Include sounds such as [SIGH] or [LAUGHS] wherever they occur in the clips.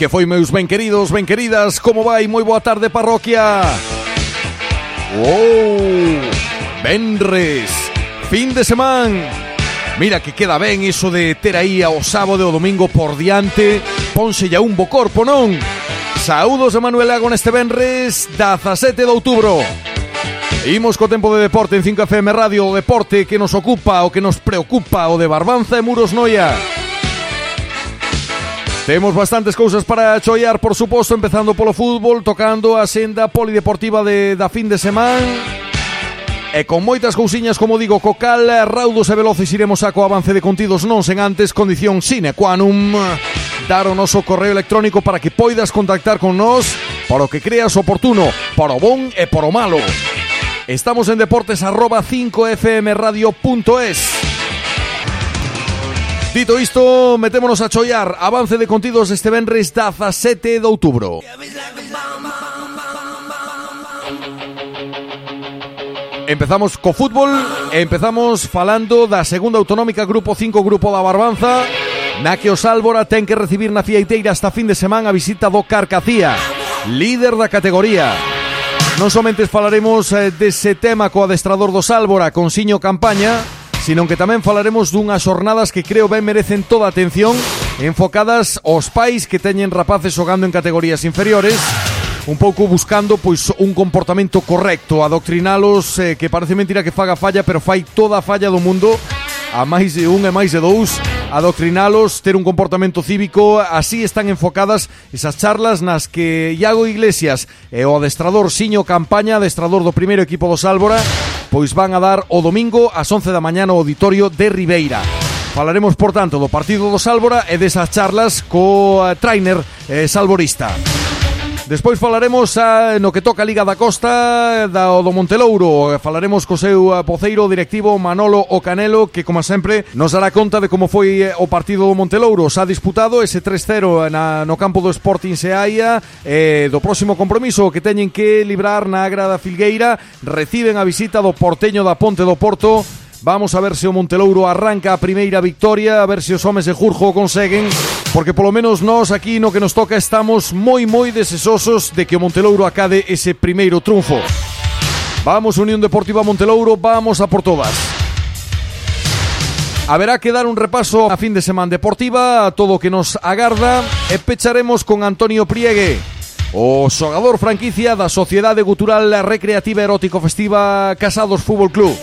que foi, meus ben queridos, ben queridas Como vai? Moi boa tarde, parroquia. Wow Benres Fin de semana Mira que queda ben iso de ter aí ao sábado e o domingo por diante. Ponse ya un bo corpo, non? Saúdos de Manuel Lago neste benres 17 de outubro. Imos co tempo de deporte en 5FM Radio O deporte que nos ocupa, o que nos preocupa O de Barbanza e Muros Noia. Temos bastantes cousas para choiar, por suposto Empezando polo fútbol, tocando a senda polideportiva de, da fin de semana. E con moitas cousiñas, como digo, co cal Raudos e veloces iremos a co avance de contidos non sen antes Condición sine qua num Dar o noso correo electrónico para que poidas contactar con nós Para o que creas oportuno, para o bon e para o malo. Estamos en deportes arroba 5fmradio.es Dito isto, metémonos a chollar. Avance de contidos este venres 17 de outubro Empezamos co fútbol Empezamos falando da segunda autonómica Grupo 5 Grupo da Barbanza Na que os Álvora ten que recibir na Fieiteira Esta fin de semana a visita do Carcacía Líder da categoría Non somente falaremos eh, dese tema co adestrador do Sálvora, con Siño Campaña, sino que tamén falaremos dunhas xornadas que creo ben merecen toda a atención, enfocadas aos pais que teñen rapaces xogando en categorías inferiores, un pouco buscando pois un comportamento correcto, adoctrinalos eh, que parece mentira que faga falla, pero fai toda a falla do mundo, a máis de un e máis de dous, adoctrinalos, ter un comportamento cívico, así están enfocadas esas charlas nas que Iago Iglesias e o adestrador Siño Campaña, adestrador do primeiro equipo do Sálvora, pois van a dar o domingo ás 11 da mañana o auditorio de Ribeira. Falaremos, por tanto, do partido do Sálvora e desas charlas co eh, trainer eh, salvorista. Despois falaremos a, no que toca a Liga da Costa da o do Montelouro. Falaremos co seu ah, poceiro directivo Manolo Ocanelo que, como sempre, nos dará conta de como foi eh, o partido do Montelouro. Xa disputado ese 3-0 na, no campo do Sporting Seaia eh, do próximo compromiso que teñen que librar na Agrada Filgueira. Reciben a visita do Porteño da Ponte do Porto Vamos a ver se o Montelouro arranca a primeira victoria A ver se os homes de Jurjo conseguen Porque polo menos nós aquí no que nos toca estamos moi moi desesosos de que o Montelouro acade ese primeiro triunfo. Vamos Unión Deportiva Montelouro, vamos a por todas. Haberá que dar un repaso a fin de semana deportiva a todo o que nos agarda e pecharemos con Antonio Priegue. O xogador franquicia da Sociedade Cultural Recreativa Erótico Festiva Casados Fútbol Club.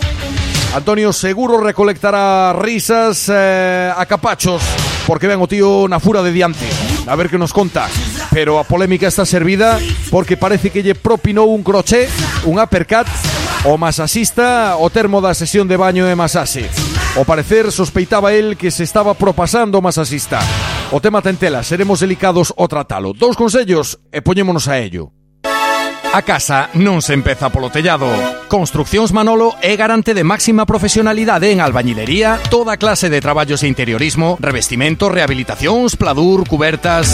Antonio seguro recolectará risas eh, a capachos porque ven o tío na fura de diante. A ver que nos conta. Pero a polémica está servida porque parece que lle propinou un croché, un uppercut, o masasista o termo da sesión de baño e masase. O parecer sospeitaba el que se estaba propasando masasista. O tema tentela, seremos delicados o tratalo. Dous consellos e poñémonos a ello. A casa non se empeza polo tellado. Construccións Manolo é garante de máxima profesionalidade en albañilería, toda clase de traballos de interiorismo, revestimento, rehabilitacións, pladur, cubertas...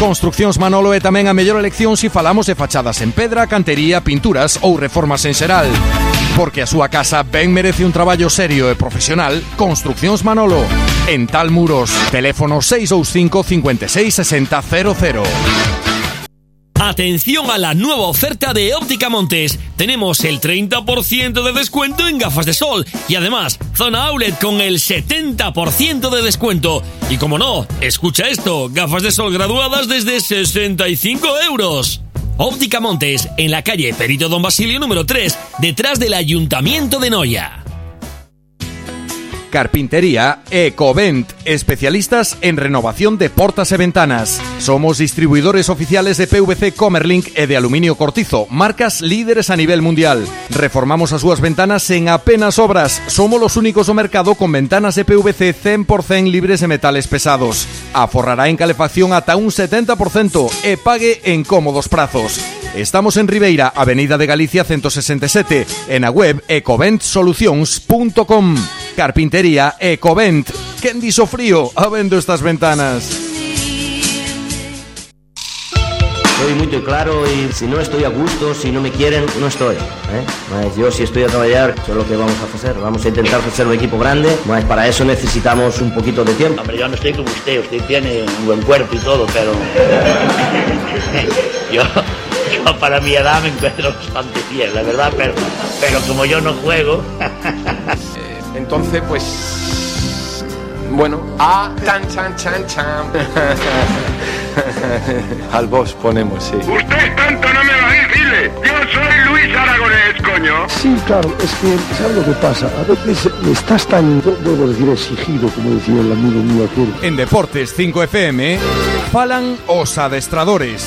Construccións Manolo é tamén a mellor elección se falamos de fachadas en pedra, cantería, pinturas ou reformas en xeral. Porque a súa casa ben merece un traballo serio e profesional, Construccións Manolo. En Tal Muros, teléfono 625 56 60 00. Atención a la nueva oferta de Óptica Montes. Tenemos el 30% de descuento en gafas de sol y además zona outlet con el 70% de descuento. Y como no, escucha esto, gafas de sol graduadas desde 65 euros. Óptica Montes, en la calle Perito Don Basilio número 3, detrás del Ayuntamiento de Noya. Carpintería Ecovent, especialistas en renovación de portas e ventanas. Somos distribuidores oficiales de PVC Comerlink e de aluminio cortizo, marcas líderes a nivel mundial. Reformamos as súas ventanas en apenas obras. Somos los únicos do mercado con ventanas de PVC 100% libres de metales pesados. Aforrará en calefacción ata un 70% e pague en cómodos prazos. Estamos en Ribeira, Avenida de Galicia 167, en a web ecoventsolucións.com. Carpintería Ecovent. Quen dixo frío habendo estas ventanas? Soy muy claro y si no estoy a gusto, si no me quieren, no estoy. ¿eh? Mas yo si estoy a trabajar, eso es lo que vamos a hacer. Vamos a intentar hacer un equipo grande, mas para eso necesitamos un poquito de tiempo. Hombre, yo no estoy como usted, usted tiene un buen cuerpo y todo, pero [LAUGHS] yo, yo para mi edad me encuentro bastante bien, la verdad, pero, pero como yo no juego... [LAUGHS] Entonces, pues. Bueno, a chan chan chan chan. [LAUGHS] Al boss ponemos, sí. Usted tanto no me va a decirle. Yo soy Luis Aragonés, coño. Sí, claro, es que, ¿sabes lo que pasa? A veces estás tan, debo decir, exigido, como decía el amigo mío aquel. En Deportes 5 FM, falan os adestradores.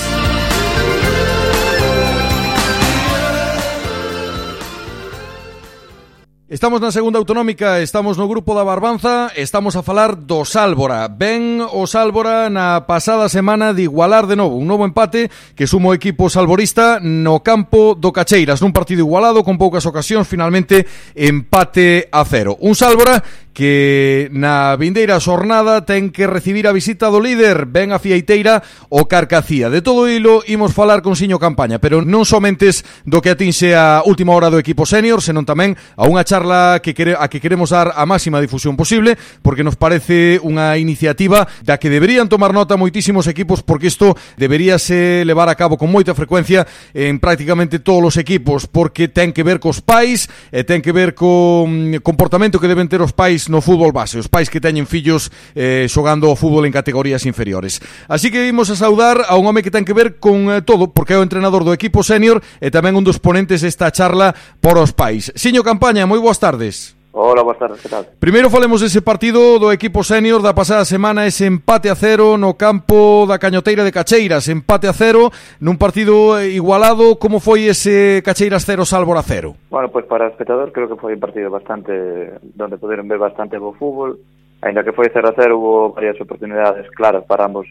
Estamos na segunda autonómica, estamos no grupo da Barbanza, estamos a falar do Sálvora. Ben o Sálvora na pasada semana de igualar de novo un novo empate que sumo o equipo salvorista no campo do Cacheiras, nun partido igualado con poucas ocasións, finalmente empate a cero. Un Sálvora que na vindeira xornada ten que recibir a visita do líder, ben a Fieiteira o Carcacía. De todo hilo imos falar con Siño Campaña, pero non somentes do que atinxe a última hora do equipo senior, senón tamén a unha charla que quere, a que queremos dar a máxima difusión posible, porque nos parece unha iniciativa da que deberían tomar nota moitísimos equipos, porque isto deberíase levar a cabo con moita frecuencia en prácticamente todos os equipos, porque ten que ver cos pais, e ten que ver co comportamento que deben ter os pais no fútbol base, os pais que teñen fillos eh, xogando o fútbol en categorías inferiores. Así que vimos a saudar a un home que ten que ver con eh, todo, porque é o entrenador do equipo senior e tamén un dos ponentes desta charla por os pais. Siño Campaña, moi boas tardes. Hola, boas tardes, que tal? Primeiro falemos dese partido do equipo senior da pasada semana, ese empate a cero no campo da Cañoteira de Cacheiras, empate a cero nun partido igualado, como foi ese Cacheiras cero Sálvora cero? Bueno, pois pues para o espectador creo que foi un partido bastante, donde poderon ver bastante bo fútbol, ainda que foi 0 a 0 hubo varias oportunidades claras para ambos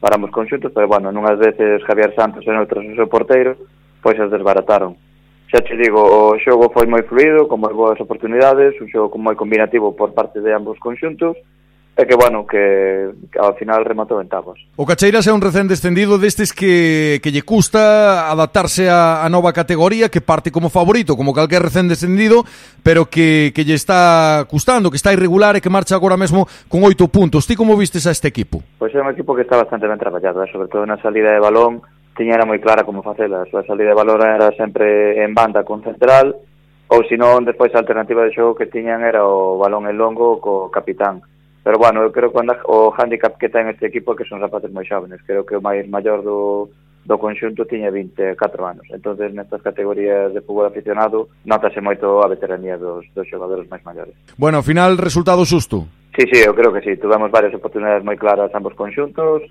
para ambos conxuntos, pero bueno, nunhas veces Javier Santos e noutras o seu porteiro, pois as desbarataron Xa te digo, o xogo foi moi fluido, con moi boas oportunidades, un xogo moi combinativo por parte de ambos conxuntos, e que, bueno, que, que ao final rematou en tabos. O Cacheiras é un recén descendido destes que, que lle custa adaptarse a, a nova categoría, que parte como favorito, como calquer recén descendido, pero que, que lle está custando, que está irregular e que marcha agora mesmo con oito puntos. Ti como vistes a este equipo? Pois é un equipo que está bastante ben traballado, eh, sobre todo na salida de balón, tiña era moi clara como facela, a súa salida de valor era sempre en banda con central, ou senón despois a alternativa de xogo que tiñan era o balón en longo co capitán. Pero bueno, eu creo que o handicap que ten este equipo é que son rapaces moi xávenes, creo que o máis maior do, do conxunto tiña 24 anos. entonces nestas categorías de fútbol aficionado notase moito a veteranía dos, dos xogadores máis maiores. Bueno, final resultado susto. Sí, sí, eu creo que sí, tuvemos varias oportunidades moi claras ambos conxuntos,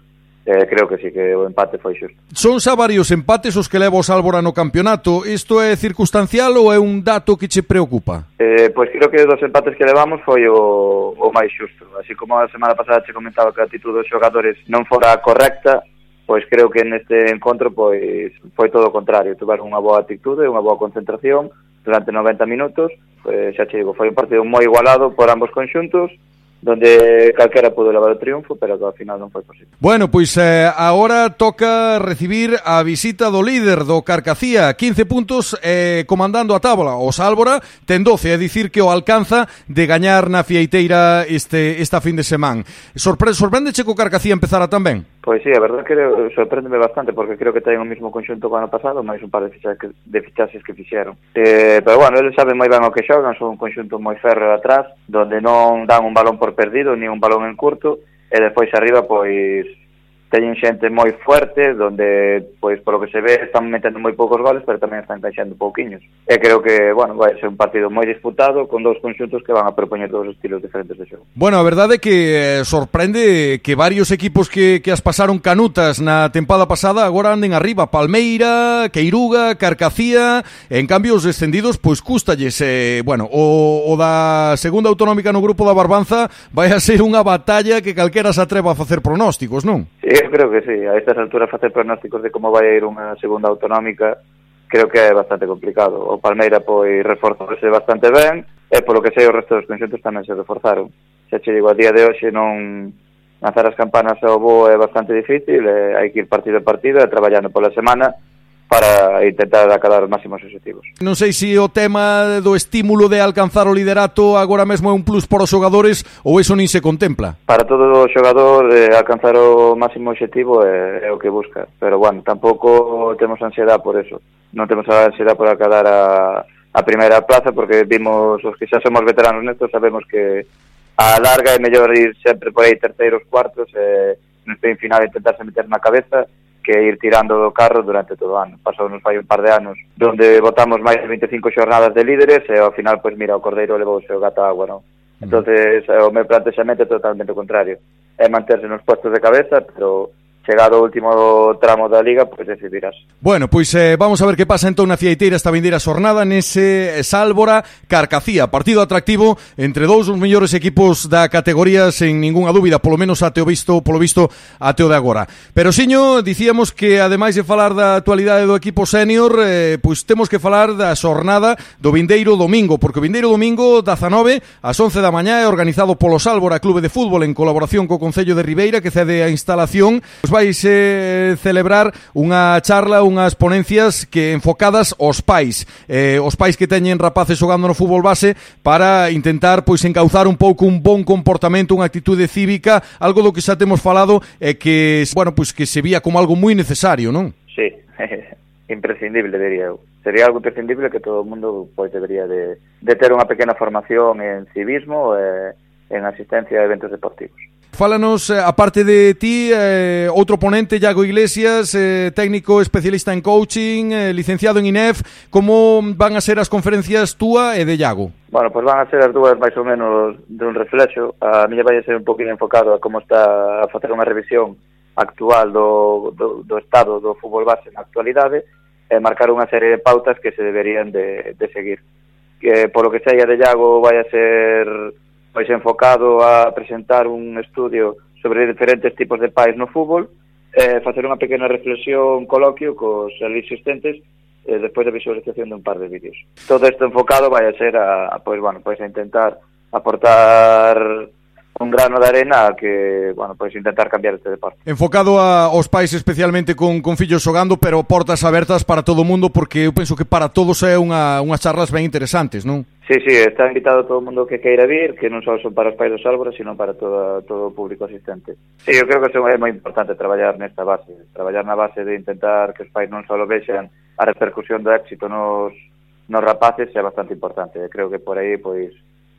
eh, creo que sí que o empate foi xusto. Son xa varios empates os que leva o Sálvora no campeonato. Isto é circunstancial ou é un dato que che preocupa? Eh, pois creo que dos empates que levamos foi o, o máis xusto. Así como a semana pasada che comentaba que a actitud dos xogadores non fora correcta, pois creo que neste encontro pois foi todo o contrario, tuveron unha boa actitude, unha boa concentración durante 90 minutos, pois, xa che digo, foi un partido moi igualado por ambos conxuntos, donde calquera pudo levar o triunfo, pero que ao final non foi posible. Bueno, pois eh, agora toca recibir a visita do líder do Carcacía, 15 puntos eh, comandando a tábola. O Sálvora ten 12, é dicir que o alcanza de gañar na Fieiteira este esta fin de semana. Sorpre sorprende che co Carcacía empezara tan ben? Pois sí, a verdade que sorprendeme bastante porque creo que ten o mismo conxunto que o ano pasado, máis un par de fichaxes que, de fichaxes que fixeron. Eh, pero bueno, eles saben moi ben o que xogan, son un conxunto moi férreo atrás, donde non dan un balón por por perdido, ni un balón en curto, e despois arriba, pois, teñen xente moi fuerte donde pois polo que se ve están metendo moi poucos goles, pero tamén están encaixando pouquiños. E creo que, bueno, vai ser un partido moi disputado con dous conxuntos que van a propoñer dous estilos diferentes de xogo. Bueno, a verdade é que eh, sorprende que varios equipos que que as pasaron canutas na tempada pasada agora anden arriba, Palmeira, Queiruga, Carcacía, en cambio os descendidos pois custalles, eh, bueno, o, o da segunda autonómica no grupo da Barbanza vai a ser unha batalla que calquera se atreva a facer pronósticos, non? Eh, Eu creo que sí, a estas alturas facer pronósticos de como vai a ir unha segunda autonómica creo que é bastante complicado. O Palmeira pois reforzouse bastante ben e polo que sei o resto dos conxuntos tamén se reforzaron. Xa che digo, a día de hoxe non lanzar as campanas ao bo é bastante difícil, e hai que ir partido a partido e traballando pola semana para intentar acabar os máximos objetivos. Non sei se o tema do estímulo de alcanzar o liderato agora mesmo é un plus para os xogadores ou eso nin se contempla? Para todo o xogador eh, alcanzar o máximo objetivo é, é o que busca, pero bueno, tampouco temos ansiedade por eso. Non temos ansiedade por acadar a, a primeira plaza porque vimos os que xa somos veteranos nestos sabemos que a larga é mellor ir sempre por aí terceiros, cuartos, eh, no fin final intentarse meter na cabeza que ir tirando do carro durante todo o ano. Pasounos fai un par de anos donde votamos máis de 25 xornadas de líderes e ao final, pois mira, o Cordeiro levouse o gato a agua, non? Entonces, o meu plantexamento é totalmente contrario. É manterse nos postos de cabeza, pero chegado o último tramo da Liga, pois decidirás. Bueno, pois eh, vamos a ver que pasa entón na Fieiteira esta vindeira xornada nese eh, Sálvora Carcacía. Partido atractivo entre dous dos mellores equipos da categoría sen ningunha dúbida, polo menos ate o visto, polo visto ate o de agora. Pero Siño, dicíamos que ademais de falar da actualidade do equipo senior, eh, pois temos que falar da xornada do vindeiro domingo, porque o vindeiro domingo 19 ás 11 da mañá é organizado polo Sálvora Clube de Fútbol en colaboración co Concello de Ribeira que cede a instalación. Pois vaise eh, celebrar unha charla, unhas ponencias que enfocadas aos pais, eh, os pais que teñen rapaces xogando no fútbol base para intentar pois encauzar un pouco un bon comportamento, unha actitude cívica, algo do que xa temos falado e eh, que, bueno, pois que se vía como algo moi necesario, non? Sí, [LAUGHS] imprescindible, diría eu. Sería algo imprescindible que todo o mundo pois debería de, de ter unha pequena formación en civismo e en asistencia a eventos deportivos. Fálanos, eh, aparte de ti, eh, outro ponente, Iago Iglesias, eh, técnico especialista en coaching, eh, licenciado en INEF. Como van a ser as conferencias túa e de Iago? Bueno, pois pues van a ser as dúas máis ou menos de un reflexo. A miña vai a ser un poquinho enfocado a como está a facer unha revisión actual do, do, do estado do fútbol base na actualidade e marcar unha serie de pautas que se deberían de, de seguir. Eh, que, por lo que sei, a de Iago vai a ser pois enfocado a presentar un estudio sobre diferentes tipos de pais no fútbol, eh, facer unha pequena reflexión, coloquio cos ali existentes eh, despois da visualización de un par de vídeos. Todo isto enfocado vai a ser a, a pois, bueno, pois a intentar aportar un grano de arena que, bueno, pois intentar cambiar este deporte. Enfocado a, aos pais especialmente con, con fillos xogando, pero portas abertas para todo o mundo, porque eu penso que para todos é unha, unhas charlas ben interesantes, non? Sí, sí, está invitado todo o mundo que queira vir, que non só son para os pais dos Álvares, sino para todo, todo o público asistente. Sí, eu creo que é moi importante traballar nesta base, traballar na base de intentar que os pais non só vexan a repercusión do éxito nos, nos rapaces é bastante importante. Creo que por aí, pois,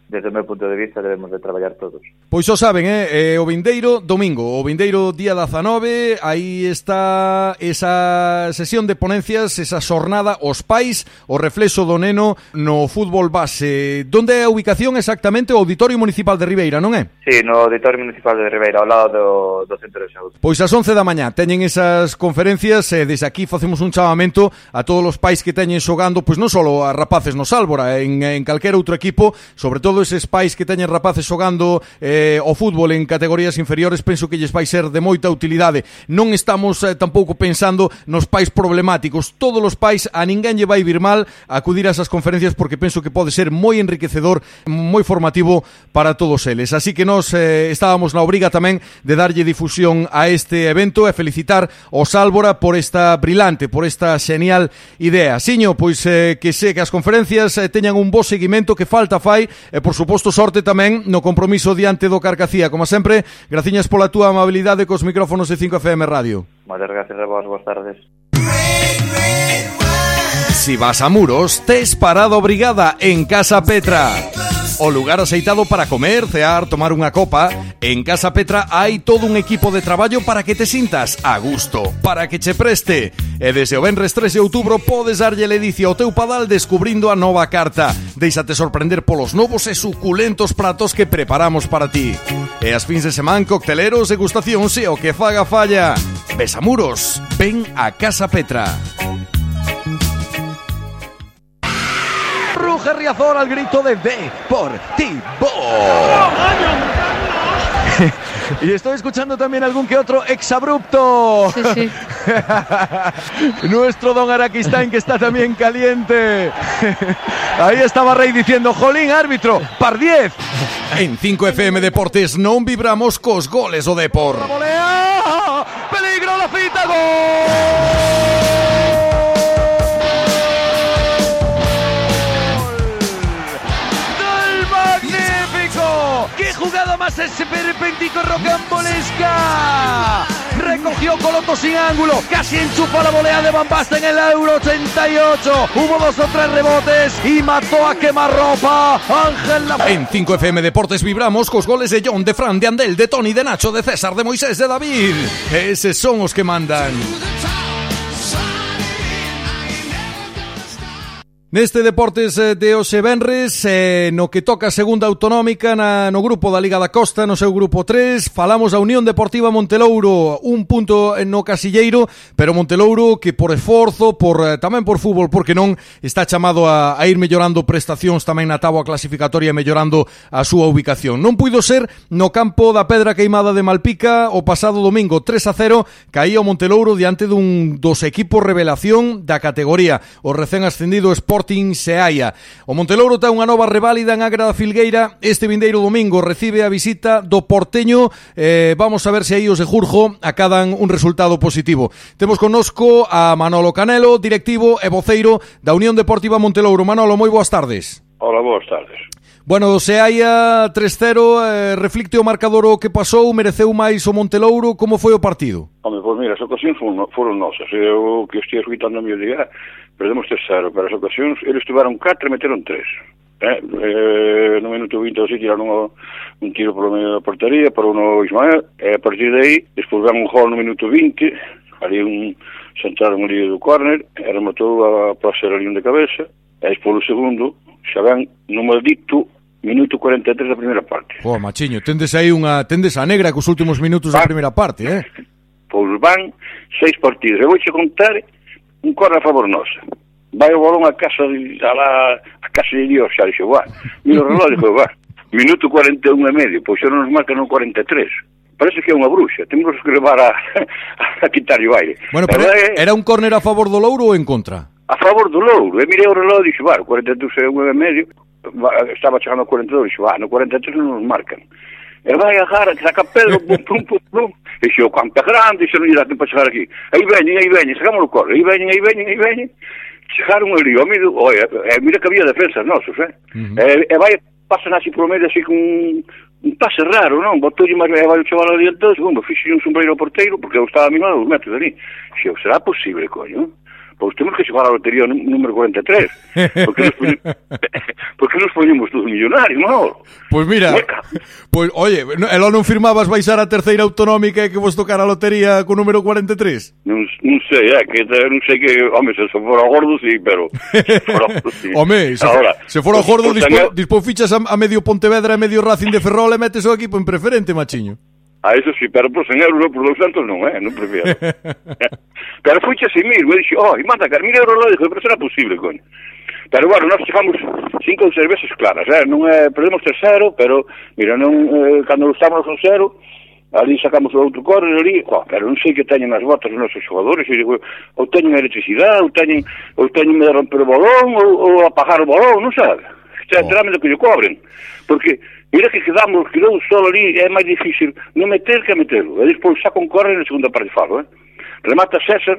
desde o meu punto de vista debemos de traballar todos. Pois o saben, eh? o vindeiro domingo, o vindeiro día 19, aí está esa sesión de ponencias, esa xornada Os pais, o reflexo do neno no fútbol base. Donde é a ubicación exactamente o Auditorio Municipal de Ribeira, non é? Sí, no Auditorio Municipal de Ribeira, ao lado do, do Centro de Saúde. Pois ás 11 da mañá teñen esas conferencias, e eh, desde aquí facemos un chamamento a todos os pais que teñen xogando, pois non só a rapaces no Sálvora, en, en calquera outro equipo, sobre todo todos eses pais que teñen rapaces xogando eh, o fútbol en categorías inferiores penso que lles vai ser de moita utilidade. Non estamos eh, tampouco pensando nos pais problemáticos. Todos os pais a ninguén lle vai vir mal acudir a esas conferencias porque penso que pode ser moi enriquecedor, moi formativo para todos eles. Así que nos eh, estábamos na obriga tamén de darlle difusión a este evento e felicitar o Sálvora por esta brillante, por esta genial idea. Siño, pois eh, que sé que as conferencias eh, teñan un bo seguimento que falta fai e eh, por suposto, sorte tamén no compromiso diante do Carcacía. Como sempre, graciñas pola túa amabilidade cos micrófonos de 5FM Radio. Moitas gracias a vos, boas tardes. Red, red, red. Si vas a Muros, tes parado brigada en Casa Petra. O lugar aceitado para comer, cear, tomar unha copa. En Casa Petra hai todo un equipo de traballo para que te sintas a gusto Para que che preste. E desde o Benres 3 de outubro podes darlle ledicia ao teu padal descubrindo a nova carta. Deixate sorprender polos novos e suculentos pratos que preparamos para ti. E as fins de semana cocteleros, degustacións e o que faga falla. Besamuros, ven a Casa Petra. Riazor al grito de Deportivo. [LAUGHS] y estoy escuchando también algún que otro exabrupto. Sí, sí. [LAUGHS] Nuestro don Araquistán que está también caliente. [LAUGHS] Ahí estaba Rey diciendo, Jolín, árbitro, par 10. En 5FM Deportes non vibramos cos goles o Depor. Peligro la cita, gol. Jugada más esperpéntico rocambolesca! Recogió Coloto sin ángulo, casi enchufa la volea de Van Basten en el Euro 88. Hubo dos o tres rebotes y mató a quemarropa Ángel La... En 5FM Deportes vibramos cos goles de John, de Fran, de Andel, de Tony, de Nacho, de César, de Moisés, de David. Eses son os que mandan. Neste Deportes eh, de Oxe Benres, eh, no que toca a segunda autonómica na, no grupo da Liga da Costa, no seu grupo 3, falamos a Unión Deportiva Montelouro, un punto no casilleiro, pero Montelouro que por esforzo, por eh, tamén por fútbol, porque non, está chamado a, a ir mellorando prestacións tamén na táboa clasificatoria, mellorando a súa ubicación. Non puido ser no campo da Pedra Queimada de Malpica o pasado domingo 3 a 0, caía o Montelouro diante dun dos equipos revelación da categoría. O recén ascendido Sport Sporting Seaia. O Montelouro ten unha nova reválida en Agra da Filgueira este vindeiro domingo. Recibe a visita do Porteño. Eh, vamos a ver se aí os de Jurjo acadan un resultado positivo. Temos conosco a Manolo Canelo, directivo e voceiro da Unión Deportiva Montelouro. Manolo, moi boas tardes. Hola, boas tardes. Bueno, se hai a 3-0, eh, reflicte o marcador o que pasou, mereceu máis o Montelouro, como foi o partido? Home, pois mira, as ocasións foron, foron nosas, eu que estive escutando a mi día, perdemos 3-0, pero as ocasións, eles tiveron 4 e meteron 3. Eh, eh, no minuto 20 así tiraron un, un tiro polo medio da portería para uno Ismael, e a partir de aí, despois un gol no minuto 20, ali un, sentaron ali do córner, e rematou a, para ser ali un de cabeza, e despois o segundo, xa van no maldito Minuto 43 da primeira parte. Pô, oh, machiño, tendes aí unha... Tendes a negra cos últimos minutos van, da primeira parte, eh? Pois van seis partidos. Eu vou che contar un cor a favor nosa. Vai o balón a casa de, a, la, a casa de Dios, xa dixo, va. Mira o reloj, dixo, va. Minuto 41 e medio, pois xa non nos marcan no 43 parece que é unha bruxa, temos que levar a, [LAUGHS] a quitar o aire. Bueno, pero é, era un córner a favor do Louro ou en contra? A favor do Louro, e mirei o reloj e dixo, bar, 42 e medio, estaba chegando ao 42, dixo, ah, no 43 non nos marcan. E vai a Jara, que saca Pedro, [LAUGHS] pum, pum, pum, pum. E xo, campe grande, e xo, non lle dá tempo a chegar aquí. Aí veñen, aí veñen, sacamos o corre, aí veñen, aí veñen, aí veñen. Chegaron ali, o mira, ó, e, mira que había defensas nosos, eh? Uh -huh. e, e vai, pasan así por medio, así con un pase raro, non? Botoulle máis ben, vai o chaval adiantado, segundo, fixe un sombreiro ao porteiro, porque eu estaba a mil metros ali. Xe, será posible, coño? Pois temos que xogar a lotería número 43. Porque nos, poñemos, [LAUGHS] porque nos poñemos todos millonarios, non? Pois mira, pois, oye, elo non firmabas baixar a terceira autonómica e que vos tocara a lotería co número 43? Non, non sei, é, que non sei que, home, se fora gordo, sí, pero... Se fora sí. [LAUGHS] home, se, Ahora, se fora gordo, dispo, dispo fichas a, a medio Pontevedra e medio Racing de Ferrol e metes o equipo en preferente, machiño. A eso sí, pero por 100 euros por 200 non, eh, non prefiero. [LAUGHS] pero fuiche así mismo, e dixo, oh, e manda, car, euros lá, dixo, pero será posible, coño. Pero bueno, nós chegamos cinco ou seis veces claras, eh? non é, perdemos terceiro, pero, mira, non, eh, cando estamos con cero, ali sacamos o outro corre, ali, jo, pero non sei que teñen as botas os nosos xogadores, e digo, ou teñen electricidade, ou teñen, ou teñen de romper o balón, ou, ou apagar o balón, non sabe? Xa, oh. do que lle cobren, porque Mira que quedamos, quedou só ali, é máis difícil non meter que meterlo. E despois xa concorre na segunda parte falo, eh? Remata César,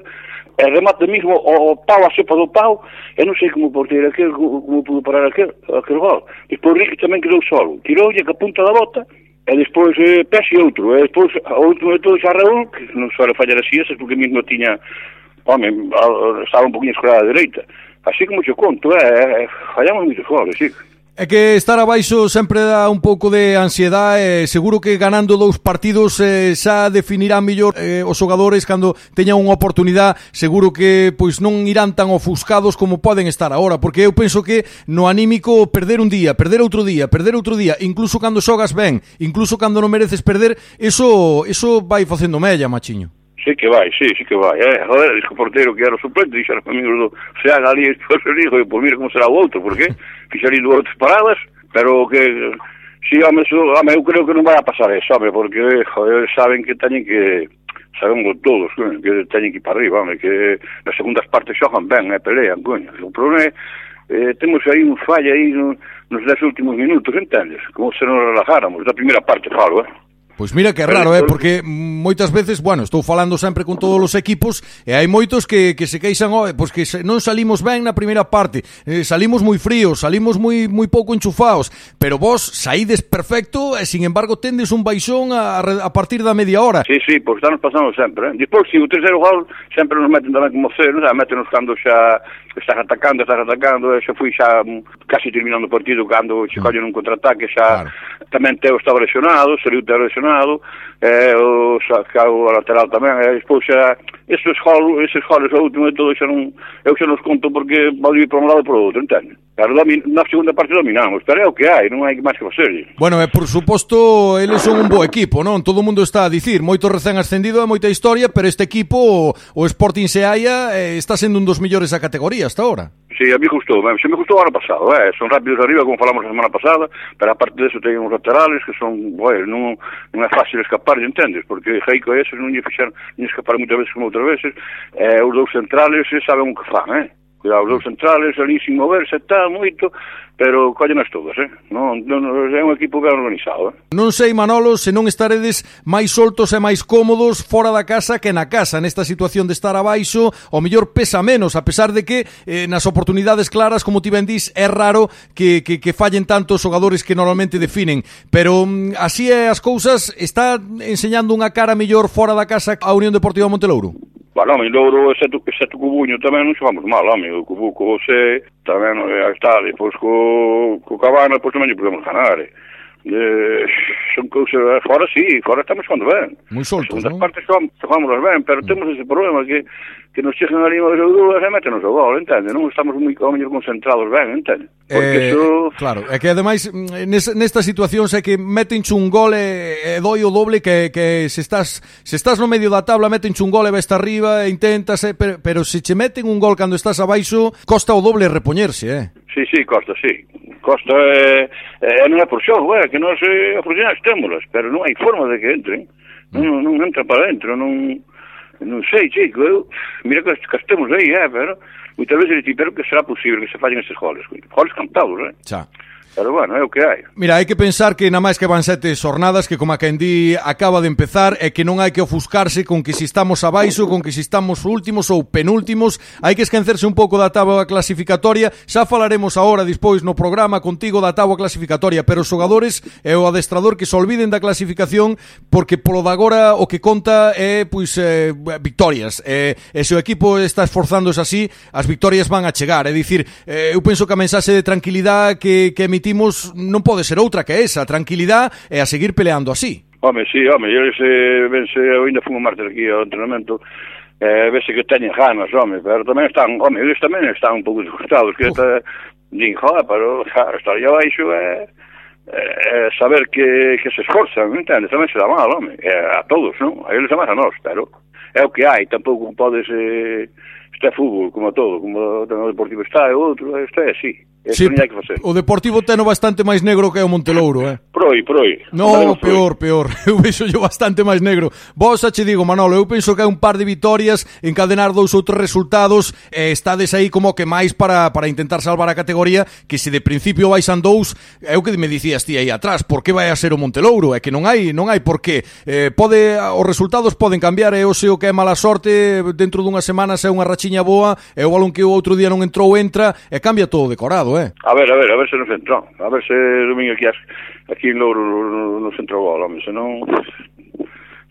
e remata mesmo o, o pau, a cepa do pau, e non sei como porteiro aquel, como pudo parar aquel, aquel gol. Despois Ricky tamén quedou solo. Tiroulle que a punta da bota, e despois eh, Pese outro, e despois o último de todos a Raúl, que non suele fallar así, esas porque mesmo tiña, home, estaba un poquinho escorada a dereita. Así como che conto, eh, eh, fallamos moitos goles, sí. É que estar abaixo sempre dá un pouco de ansiedade, eh, seguro que ganando dous partidos eh, xa definirán mellor eh, os xogadores cando teñan unha oportunidade, seguro que pois non irán tan ofuscados como poden estar agora, porque eu penso que no anímico perder un día, perder outro día, perder outro día, incluso cando xogas ben, incluso cando non mereces perder, eso eso vai facendo mella, machiño. Sí que vai, sí, sí que vai. Eh, joder, [LAUGHS] dixo o portero que era o suplente, dixo aos amigos do Seaga ali, e despois eu dixo, pois mira como será o outro, porque fixerí dúas paradas, pero que Sí, home, eso, home, eu creo que non vai a pasar eso, home, porque joder, eh, saben que teñen que sabemos todos, coño, que teñen que ir para arriba, home, que nas segundas partes xogan ben, eh, pelean, coño. O problema é eh, temos aí un falla aí no, nos dez últimos minutos, entendes? Como se non relajáramos, da primeira parte falo, eh? Pois mira que é raro, eh? porque moitas veces, bueno, estou falando sempre con todos os equipos e hai moitos que, que se queixan, oh, pois que se, non salimos ben na primeira parte, eh, salimos moi fríos, salimos moi moi pouco enchufados, pero vos saídes perfecto e sin embargo tendes un baixón a, a partir da media hora. Sí, sí, pois estamos pasando sempre, eh? Despois, si o terceiro gol sempre nos meten tamén como cero, xa metenos cando xa estás atacando, estás atacando, xa fui xa casi terminando o partido cando che mm. collen un contraataque, xa claro. tamén Teo estaba lesionado, saliu Teo lesionado, lesionado, eh, o Sacao lateral tamén, e despois xa, esos golos, esos o último e todo xa non, eu xa nos conto porque vale para un lado para o outro, entende? Claro, domin, na segunda parte dominamos, pero é o que hai, non hai máis que facer. Bueno, e por suposto, eles son un bo equipo, non? Todo o mundo está a dicir, moito recén ascendido e moita historia, pero este equipo, o Sporting Seaia, eh, está sendo un dos millores da categoría hasta ahora sí, a mí gustou, se me gustou ano pasado, eh, son rápidos arriba, como falamos a semana pasada, pero aparte deso teñen uns laterales que son, bueno, non, non é fácil escapar, entendes? Porque Jaico e ese non lle fixar, non escapar moitas veces como outras veces, eh, os dous centrales, saben o que fan, eh? Cuidado, os dous centrales ali sin moverse, está moito, pero collenas todas, eh? Non, non, é un equipo ben organizado, eh? Non sei, Manolo, se non estaredes máis soltos e máis cómodos fora da casa que na casa, nesta situación de estar abaixo, o mellor pesa menos, a pesar de que eh, nas oportunidades claras, como ti ben dís, é raro que, que, que fallen tantos xogadores que normalmente definen, pero mm, así é as cousas, está enseñando unha cara mellor fora da casa a Unión Deportiva Montelouro? Vale, home, Douro e Seto, e Cubuño tamén non xogamos mal, home, co Cubu co José, tamén, eh, está, pois co, co Cabana, pois tamén lle podemos ganar, eh. Eh, son cousas... Fora sí, fora estamos cando ben. Moi soltos, non? partes jogamos ben, pero temos ese problema que, que nos chegan ali unhas ou dúas e metenos o gol, entende? Non estamos moi, como concentrados ben, entende? Porque eh, eso... Claro, é que ademais nesta, nesta situación sei que metenche un gol e, e doi o doble que, que se estás se estás no medio da tabla metenche un gol e veste arriba e intentas, eh, pero, pero se che meten un gol cando estás abaixo costa o doble repoñerse, eh? Sí, sí, costa, sí. Costa é, é non é por xogo, é que nós eh, oportunidades témolas, pero non hai forma de que entren. Non, non entra para dentro, non non sei, chico, eu, mira que, que estemos aí, eh, pero moitas veces ti, pero que será posible que se fallen estes goles, goles cantados, eh? Xa. Pero bueno, é o que hai. Mira, hai que pensar que na máis que van sete xornadas que como a Candí acaba de empezar e que non hai que ofuscarse con que si estamos abaixo, con que si estamos últimos ou penúltimos, hai que esquecerse un pouco da táboa clasificatoria. Xa falaremos agora despois no programa contigo da táboa clasificatoria, pero os xogadores e o adestrador que se olviden da clasificación porque polo de agora o que conta é pois eh, victorias. Eh, e se o equipo está esforzándose así, as victorias van a chegar, é dicir, eh, eu penso que a mensaxe de tranquilidade que que emitir sentimos non pode ser outra que esa, tranquilidade e a seguir peleando así. Home, sí, home, eu se vence, eu ainda fumo martes aquí ao entrenamento, eh, vese que teñen ganas, home, pero tamén están, home, eles tamén están un pouco disgustados, que está, din, joder, pero, claro, estar aí baixo, eh, eh, saber que, que se esforzan, entende? Tamén se dá mal, home, eh, a todos, non? A eles dá a nós, pero é o que hai, tampouco podes... Eh, está fútbol, como todo, como o deportivo está, e outro, está é así. Sí, que facer. O Deportivo teno bastante máis negro que o Montelouro, eh? Proi, proi. No, peor, peor. [LAUGHS] Eu vexo yo bastante máis negro. Vos xa che digo, Manolo, eu penso que hai un par de vitorias, encadenar dous outros resultados, e eh, estades aí como que máis para, para intentar salvar a categoría, que se de principio vais an dous, é o que me dicías ti aí atrás, por que vai a ser o Montelouro? É que non hai, non hai por que. Eh, pode, os resultados poden cambiar, e eu sei o que é mala sorte, dentro dunha semana se é unha rachiña boa, e o balón que o outro día non entrou entra, e cambia todo decorado, eh? eh? A ver, a ver, a ver se nos entra. A ver se domingo aquí, aquí en Louro nos entra o gol, home, senón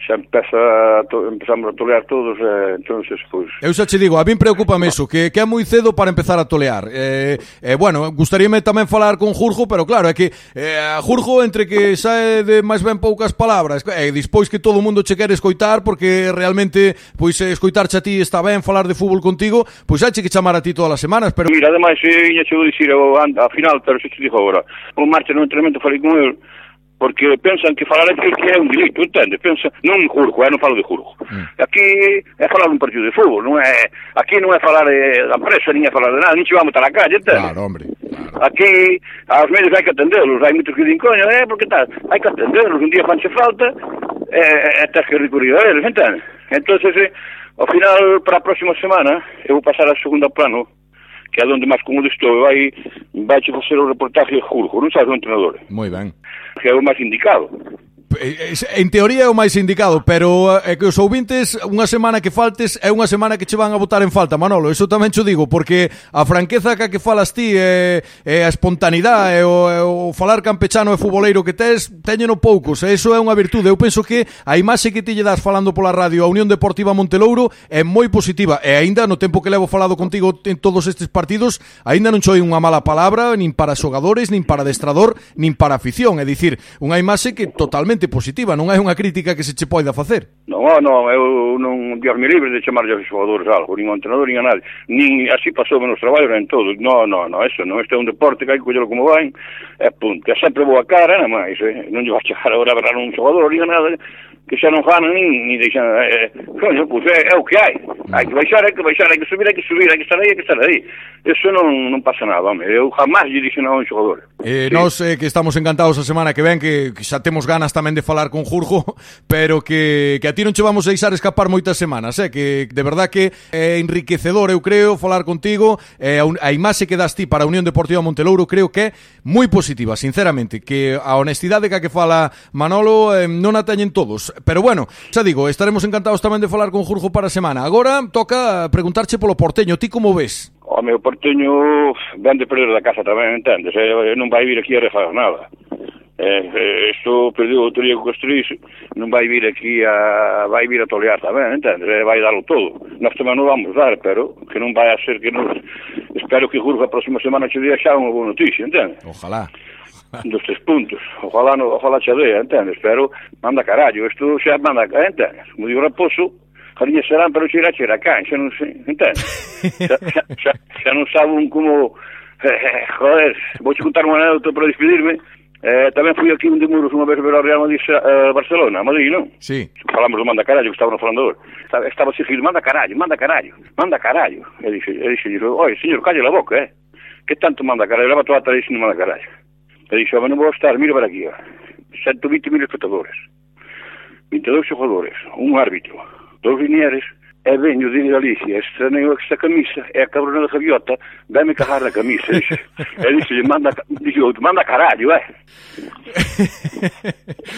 xa empeza a to, empezamos a tolear todos, eh, entonces pois. Pues... Eu xa che digo, a min preocupame iso, que que é moi cedo para empezar a tolear. Eh, eh bueno, gustaríame tamén falar con Jurjo, pero claro, é que eh, a Jurjo entre que sae de máis ben poucas palabras, e eh, dispois que todo o mundo che quere escoitar porque realmente pois eh, escoitarche a ti está ben falar de fútbol contigo, pois xa che que chamar a ti todas as semanas, pero Mira, ademais, eh, iña che vou dicir, eh, ao, ao final, pero xa che digo agora. O marcha no entrenamento falei con el, porque pensam que falar aquilo que é um direito, entende? Pensa, não julgo, eu eh, não falo de julgo. Hum. Mm. Aqui é falar de um partido de fútbol, não é, aqui não é falar da imprensa, nem é falar de nada, nem te vamos estar na calle, entende? Claro, hombre. Claro. Aqui, aos medios hai que atendê-los, hai muitos que dizem, coño, eh, é, porque tal? hai que atendê-los, um dia falta, é, é, tens que recorrer a eles, entende? Entón, eh, ao eh, final, para a próxima semana, eu vou passar a segundo plano, que é onde máis cómodo estou, vai, vai che facer o reportaje Jurjo, non sabes o entrenador. Moi ben. Que é o máis indicado. Eh, eh, en teoría é o máis indicado, pero eh, é que os ouvintes unha semana que faltes é unha semana que che van a votar en falta, Manolo, eso tamén cho digo, porque a franqueza ca que falas ti é, é a espontaneidade, é o, é o falar campechano e futboleiro que tes, teñeno poucos, e iso é unha virtude. Eu penso que a imaxe que ti lle das falando pola radio a Unión Deportiva Montelouro é moi positiva, e aínda no tempo que levo falado contigo en todos estes partidos, aínda non choi unha mala palabra nin para xogadores, nin para adestrador, nin para afición, é dicir, unha imaxe que totalmente totalmente positiva, non hai unha crítica que se che poida facer. Non, oh, non, eu non Dios me libre de chamarlle aos xogadores algo, nin ao entrenador, nin a nadie. Nin así pasou menos traballo, en todo. Non, non, non, eso non, este é un deporte que hai que collelo como vai, é punto. É sempre boa cara, nada máis, eh? non lle vas chegar agora a berrar un xogador, nin a nada, que xa non ganan nin, nin deixan... Eh, coño, pois pues, é, é o que hai. Mm. Hai que baixar, hai que baixar, hai que subir, hai que subir, hai que estar aí, hai que estar aí. Eso non, non pasa nada, home. Eu jamás lle dixen a un xogador. Eh, sí. Nos eh, que estamos encantados a semana que ven, que, que xa temos ganas tamén de falar con Jurjo, [LAUGHS] pero que, que a ti non che vamos a deixar escapar moitas semanas, eh? que de verdad que é enriquecedor, eu creo, falar contigo. Eh, a, a imaxe que das ti para a Unión Deportiva Montelouro creo que é moi positiva, sinceramente, que a honestidade que a que fala Manolo eh, non a teñen todos pero bueno, xa digo, estaremos encantados tamén de falar con Jurjo para a semana agora toca preguntarche polo porteño ti como ves? O meu porteño ven de perder da casa tamén, entendes? Eh, non vai vir aquí a refazer nada. Eh, isto perdeu o teoría que construís, non vai vir aquí a vai vir a tolear tamén, entendes? Eh, vai darlo todo. Nós tamén non vamos dar, pero que non vai a ser que nos espero que Jurgo a próxima semana che día xa unha boa noticia, entendes? Ojalá. Dos tres puntos. Ojalá, no, ojalá che dea, entendes? Pero manda carallo, isto xa manda, entendes? Como digo Raposo, Jariña serán, pero cheira cheira can, xa non sei, entende? xa, xa, xa, xa non saben como... Eh, joder, vou che contar unha anécdota para despedirme. Eh, tamén fui aquí un de Muros unha vez ver a Real Madrid eh, Barcelona, a Madrid, non? Sí. Falamos do manda carallo que estaba no falandor. Estaba, así, manda carallo, manda carallo, manda carallo. E dixe, e dixe, oi, señor, calle la boca, eh? Que tanto manda carallo? Leva toda a tarde dicindo manda carallo. ele disse bueno, não vou estar, mira para aquí, 120 mil espectadores, 22 jogadores, un árbitro, dois lineares, é bem, de Galicia, é Alicia, estranhou esta camisa, é a cabrona da gaviota, dá-me carrar a camisa. [LAUGHS] Ele disse, manda, disse manda caralho, é. [LAUGHS]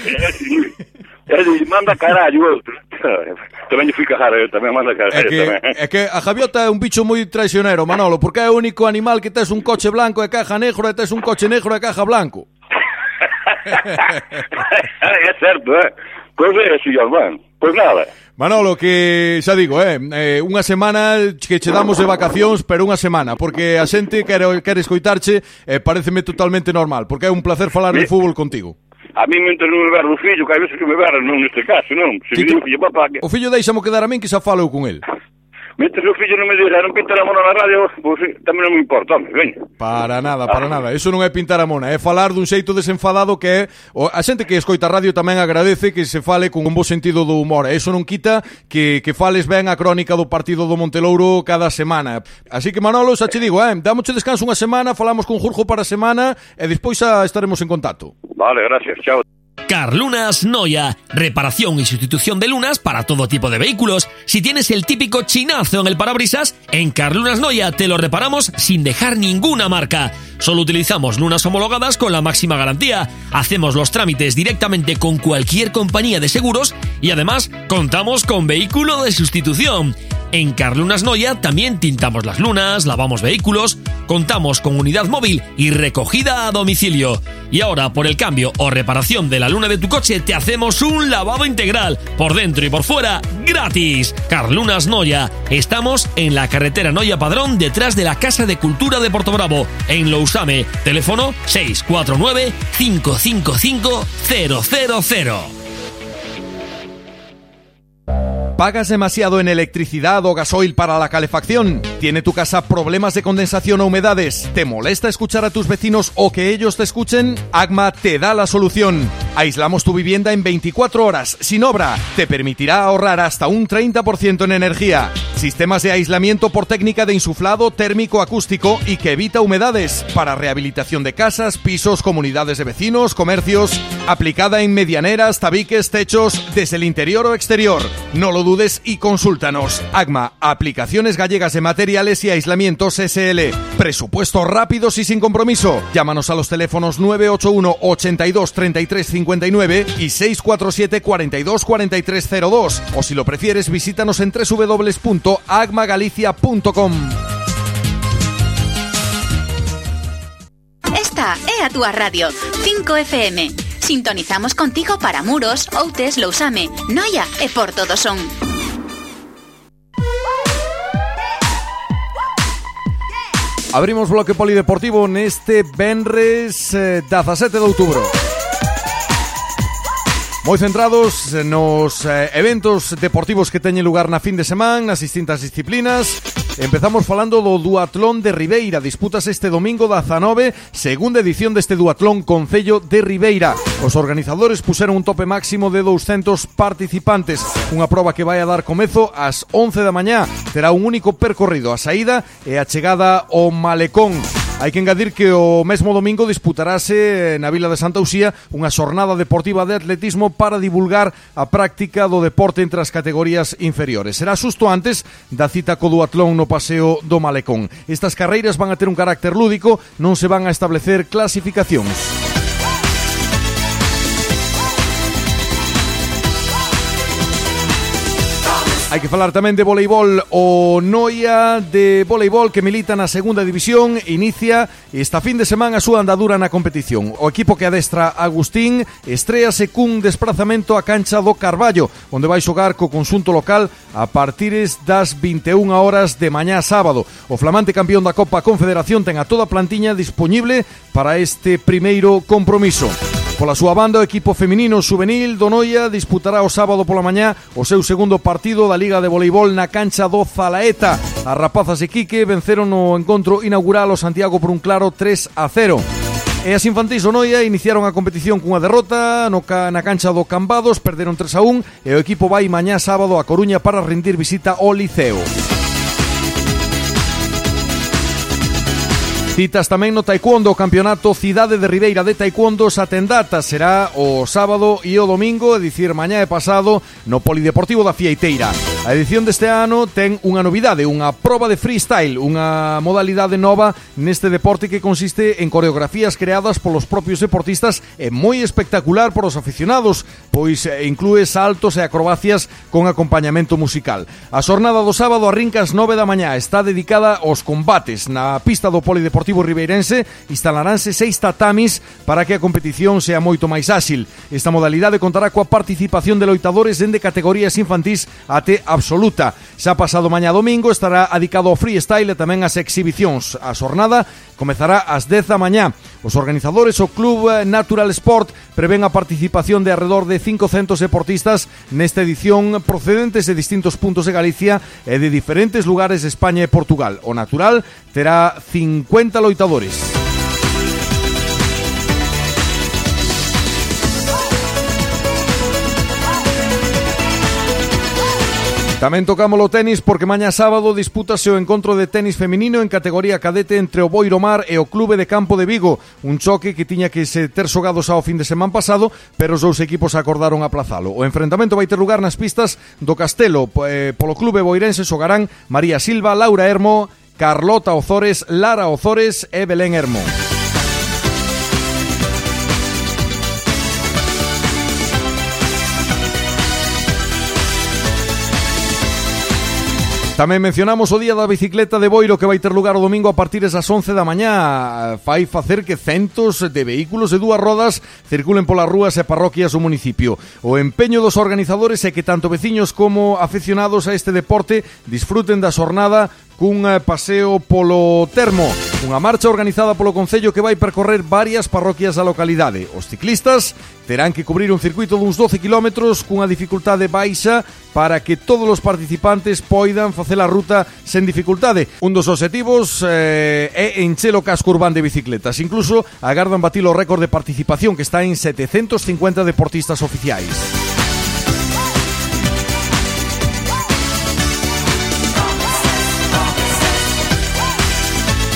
é assim. E dixe, manda [LAUGHS] manda é que, tamén. É que a gaviota é un bicho moi traicionero, Manolo, porque é o único animal que tes un coche blanco e caja negro e tes un coche negro e caja blanco. [LAUGHS] é certo, eh. Pois é, señor. Pois nada. Manolo, que xa digo, eh, eh, unha semana que che damos de vacacións, pero unha semana, porque a xente quere, quere escoitarche, eh, pareceme totalmente normal, porque é un placer falar de fútbol contigo. A mí mentre non me o fillo, que hai veces que me ver, non neste caso, non? Se que me digo que lle papá... Que... O fillo deixamo quedar a min que xa falo con el. Mientras o fillo non me diga, non pintar a mona na radio, pois tamén non me importa, home, veña. Para nada, para ah. nada. Eso non é pintar a mona, é falar dun xeito desenfadado que é... A xente que escoita a radio tamén agradece que se fale con un bo sentido do humor. Eso non quita que, que fales ben a crónica do partido do Montelouro cada semana. Así que, Manolo, xa che digo, eh, damoche descanso unha semana, falamos con Jurjo para a semana e despois xa estaremos en contacto. Vale, gracias, chao. Carlunas Noya. Reparación y sustitución de lunas para todo tipo de vehículos. Si tienes el típico chinazo en el parabrisas, en Carlunas Noya te lo reparamos sin dejar ninguna marca. Solo utilizamos lunas homologadas con la máxima garantía. Hacemos los trámites directamente con cualquier compañía de seguros y además contamos con vehículo de sustitución. En Carlunas Noya también tintamos las lunas, lavamos vehículos, contamos con unidad móvil y recogida a domicilio. Y ahora, por el cambio o reparación de la luna de tu coche, te hacemos un lavado integral, por dentro y por fuera, gratis. Carlunas Noya. Estamos en la carretera Noya Padrón, detrás de la Casa de Cultura de Porto Bravo, en Usame. Teléfono 649-555-000. ¿Pagas demasiado en electricidad o gasoil para la calefacción? ¿Tiene tu casa problemas de condensación o humedades? ¿Te molesta escuchar a tus vecinos o que ellos te escuchen? Agma te da la solución. Aislamos tu vivienda en 24 horas, sin obra. Te permitirá ahorrar hasta un 30% en energía. Sistemas de aislamiento por técnica de insuflado térmico acústico y que evita humedades. Para rehabilitación de casas, pisos, comunidades de vecinos, comercios. Aplicada en medianeras, tabiques, techos, desde el interior o exterior. No lo y consúltanos. Agma, aplicaciones gallegas de materiales y aislamientos SL. Presupuestos rápidos y sin compromiso. Llámanos a los teléfonos 981 82 33 59 y 647 42 43 02. O si lo prefieres, visítanos en www.agmagalicia.com. Esta é a túa radio, 5FM. Sintonizamos contigo para Muros, Outes, Lousame, Noia e Porto do Son. Abrimos bloque polideportivo neste Benres eh, 17 de outubro. Moi centrados nos eh, eventos deportivos que teñen lugar na fin de semana, nas distintas disciplinas. Empezamos falando do duatlón de Ribeira. Disputas este domingo da 19, segunda edición deste duatlón Concello de Ribeira. Os organizadores puseron un tope máximo de 200 participantes. Unha proba que vai a dar comezo ás 11 da mañá. Terá un único percorrido, a saída e a chegada ao malecón. Hai que engadir que o mesmo domingo disputarase na Vila de Santa Uxía unha xornada deportiva de atletismo para divulgar a práctica do deporte entre as categorías inferiores. Será xusto antes da cita co duatlón no paseo do Malecón. Estas carreiras van a ter un carácter lúdico, non se van a establecer clasificacións. Hai que falar tamén de voleibol. O Noia de voleibol que milita na segunda división Inicia esta fin de semana a súa andadura na competición. O equipo que adestra Agustín Estrease cun desplazamento a cancha do Carballo Onde vai xogar co consunto local A partires das 21 horas de mañá sábado. O flamante campeón da Copa Confederación Ten a toda a plantiña disponible para este primeiro compromiso. Pola súa banda, o equipo feminino juvenil do Noia disputará o sábado pola mañá o seu segundo partido da Liga de Voleibol na cancha do Zalaeta. As rapazas e Quique venceron o encontro inaugural ao Santiago por un claro 3 a 0. E as infantis do Noia iniciaron a competición cunha derrota no ca, na cancha do Cambados, perderon 3 a 1 e o equipo vai mañá sábado a Coruña para rendir visita ao Liceo. Citas tamén no Taekwondo, campeonato Cidade de Ribeira de Taekwondo Satendata será o sábado e o domingo, é dicir, mañá e pasado, no Polideportivo da Fieiteira. A edición deste ano ten unha novidade, unha proba de freestyle, unha modalidade nova neste deporte que consiste en coreografías creadas polos propios deportistas e moi espectacular por os aficionados, pois inclúe saltos e acrobacias con acompañamento musical. A xornada do sábado arrinca ás 9 da mañá, está dedicada aos combates na pista do Polideportivo Deportivo Ribeirense instalaránse seis tatamis para que a competición sea moito máis áxil. Esta modalidade contará coa participación de loitadores dende categorías infantís até absoluta. Xa pasado mañá domingo estará adicado ao freestyle e tamén as exhibicións. A xornada comezará ás 10 da mañá. Os organizadores, o Club Natural Sport, prevén a participación de alrededor de 500 deportistas nesta edición procedentes de distintos puntos de Galicia e de diferentes lugares de España e Portugal. O Natural terá 50 loitadores. Tamén tocamos o tenis porque mañá sábado dispútase o encontro de tenis feminino en categoría cadete entre o Boiro Mar e o de Campo de Vigo, un choque que tiña que se ter xogados fin de semana pasado, pero os dous equipos acordaron aplazalo. O enfrentamento vai ter lugar nas pistas do Castelo, eh, polo Clube Boirense xogarán María Silva, Laura Hermo, Carlota Ozores, Lara Ozores e Belén Hermo. Tamén mencionamos o Día da Bicicleta de Boiro que vai ter lugar o domingo a partir das 11 da mañá. Fai facer que centos de vehículos de dúas rodas circulen polas rúas e parroquias do municipio. O empeño dos organizadores é que tanto veciños como aficionados a este deporte disfruten da xornada cun eh, paseo polo termo, unha marcha organizada polo Concello que vai percorrer varias parroquias da localidade. Os ciclistas terán que cubrir un circuito duns 12 km cunha dificultade baixa para que todos os participantes poidan facer a ruta sen dificultade. Un dos objetivos eh, é encher o casco urbán de bicicletas. Incluso agardan batir o récord de participación que está en 750 deportistas oficiais.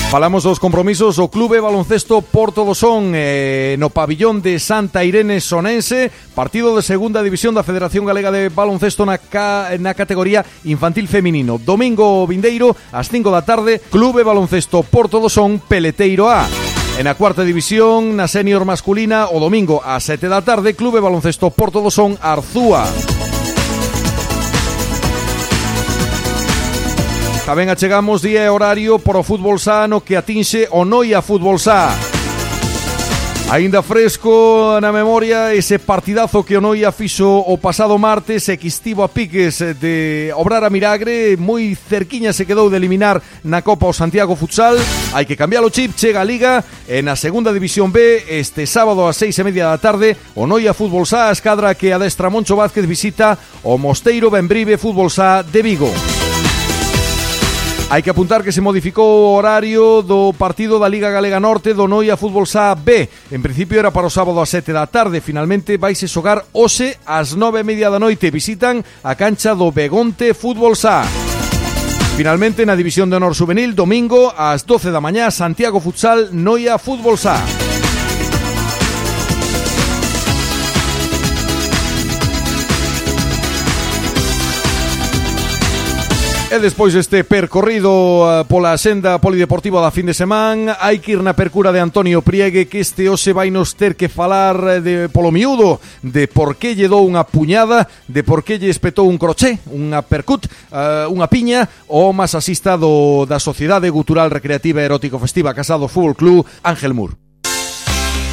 Falamos dos compromisos o Clube Baloncesto Porto do Son eh, no pabillón de Santa Irene Sonense, partido de segunda división da Federación Galega de Baloncesto na, ca, na categoría infantil feminino. Domingo vindeiro, ás 5 da tarde, Clube Baloncesto Porto do Son Peleteiro A. En a cuarta división, na senior masculina, o domingo ás 7 da tarde, Clube Baloncesto Porto do Son Arzúa. Tamén achegamos día e horario para o fútbol sá no que atinxe o Noia Fútbol Sá. Ainda fresco na memoria ese partidazo que o Noia fixo o pasado martes e que estivo a piques de obrar a milagre moi cerquiña se quedou de eliminar na Copa o Santiago Futsal hai que cambiar o chip, chega a Liga e na segunda división B este sábado a seis e media da tarde o Noia Fútbol Sá a escadra que adestra Moncho Vázquez visita o Mosteiro Benbrive Fútbol Sá de Vigo Hai que apuntar que se modificou o horario do partido da Liga Galega Norte do Noia Fútbol Sá B. En principio era para o sábado a 7 da tarde, finalmente vaise xogar hoxe ás 9 e media da noite. Visitan a cancha do Begonte Fútbol Sá. Finalmente, na División de Honor Juvenil, domingo, ás 12 da mañá, Santiago Futsal, Noia Fútbol Sá. E despois deste percorrido uh, pola senda polideportiva da fin de semana Hai que ir na percura de Antonio Priegue Que este hoxe vai nos ter que falar eh, de polo miúdo De por que lle dou unha puñada De por que lle espetou un croché Unha percut, uh, unha piña O masasista do, da Sociedade Cultural Recreativa Erótico Festiva Casado Fútbol Club Ángel Mur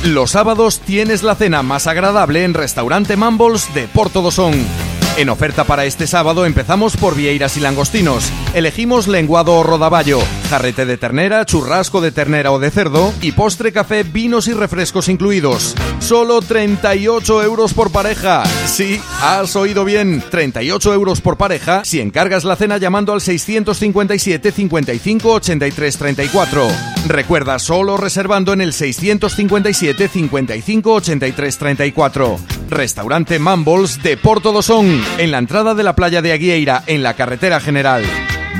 Los sábados tienes la cena más agradable en Restaurante Mambols de Porto Dosón En oferta para este sábado empezamos por vieiras y langostinos. Elegimos lenguado o rodaballo, jarrete de ternera, churrasco de ternera o de cerdo y postre café, vinos y refrescos incluidos. Solo 38 euros por pareja. Sí, has oído bien. 38 euros por pareja si encargas la cena llamando al 657 55 83 34. Recuerda, solo reservando en el 657 55 83 34. Restaurante Mambols de Porto Dosón, en la entrada de la playa de Aguieira, en la carretera general.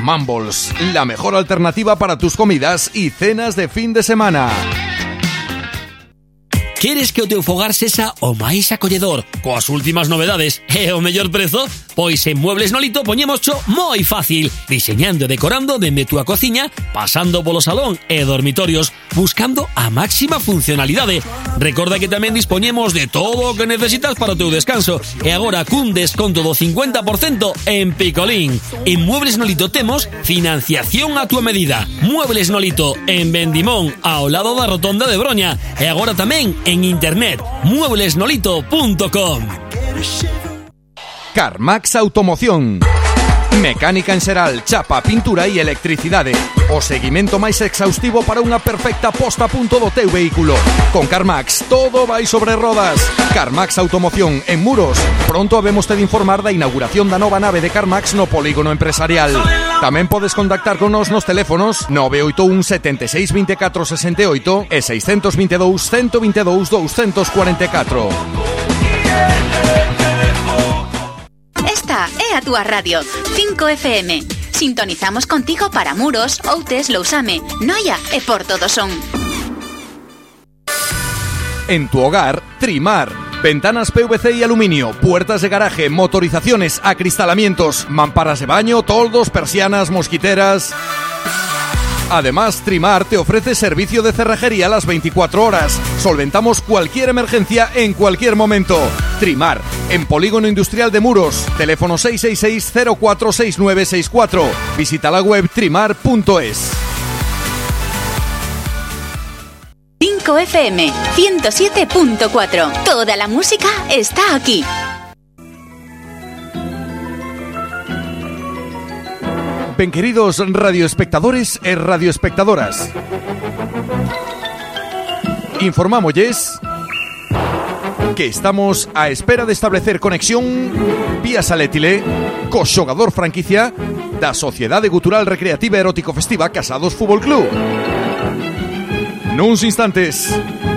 Mambols, la mejor alternativa para tus comidas y cenas de fin de semana. Queres que o teu fogar o máis acolledor, coas últimas novedades [LAUGHS] e o mellor prezo? Pois en Muebles Nolito poñémoscho moi fácil, diseñando e decorando dende túa cociña, pasando polo salón e dormitorios, buscando a máxima funcionalidade. Recorda que tamén dispoñemos de todo o que necesitas para o teu descanso e agora cun desconto do 50% en Picolín. En Muebles Nolito temos financiación a túa medida. Muebles Nolito en Vendimón, ao lado da rotonda de Broña e agora tamén en internet mueblesnolito.com. Carmax Automoción. Mecánica en xeral, chapa, pintura e electricidade. O seguimento máis exhaustivo para unha perfecta posta punto do vehículo. Con Carmax, todo vai sobre rodas. Carmax Automoción, en Muros. Pronto habemos de informar da inauguración da nova nave de Carmax no polígono empresarial. Tamén podes contactar con nos nos teléfonos 981 76 24 68 e 622 122 244. Esta é a túa radio, 5FM. Sintonizamos contigo para Muros, Outes, Lousame, Noia e Porto do Son. En tu hogar, Trimar. Ventanas PVC y aluminio, puertas de garaje, motorizaciones, acristalamientos, mamparas de baño, toldos, persianas, mosquiteras. Además, Trimar te ofrece servicio de cerrajería las 24 horas. Solventamos cualquier emergencia en cualquier momento. Trimar, en Polígono Industrial de Muros. Teléfono 666-046964. Visita la web trimar.es. 5FM 107.4. Toda la música está aquí. Ben queridos radioespectadores e radioespectadoras Informámolles que estamos a espera de establecer conexión vía salétile co xogador franquicia da Sociedade Cultural Recreativa Erótico Festiva Casados Fútbol Club. Nuns instantes,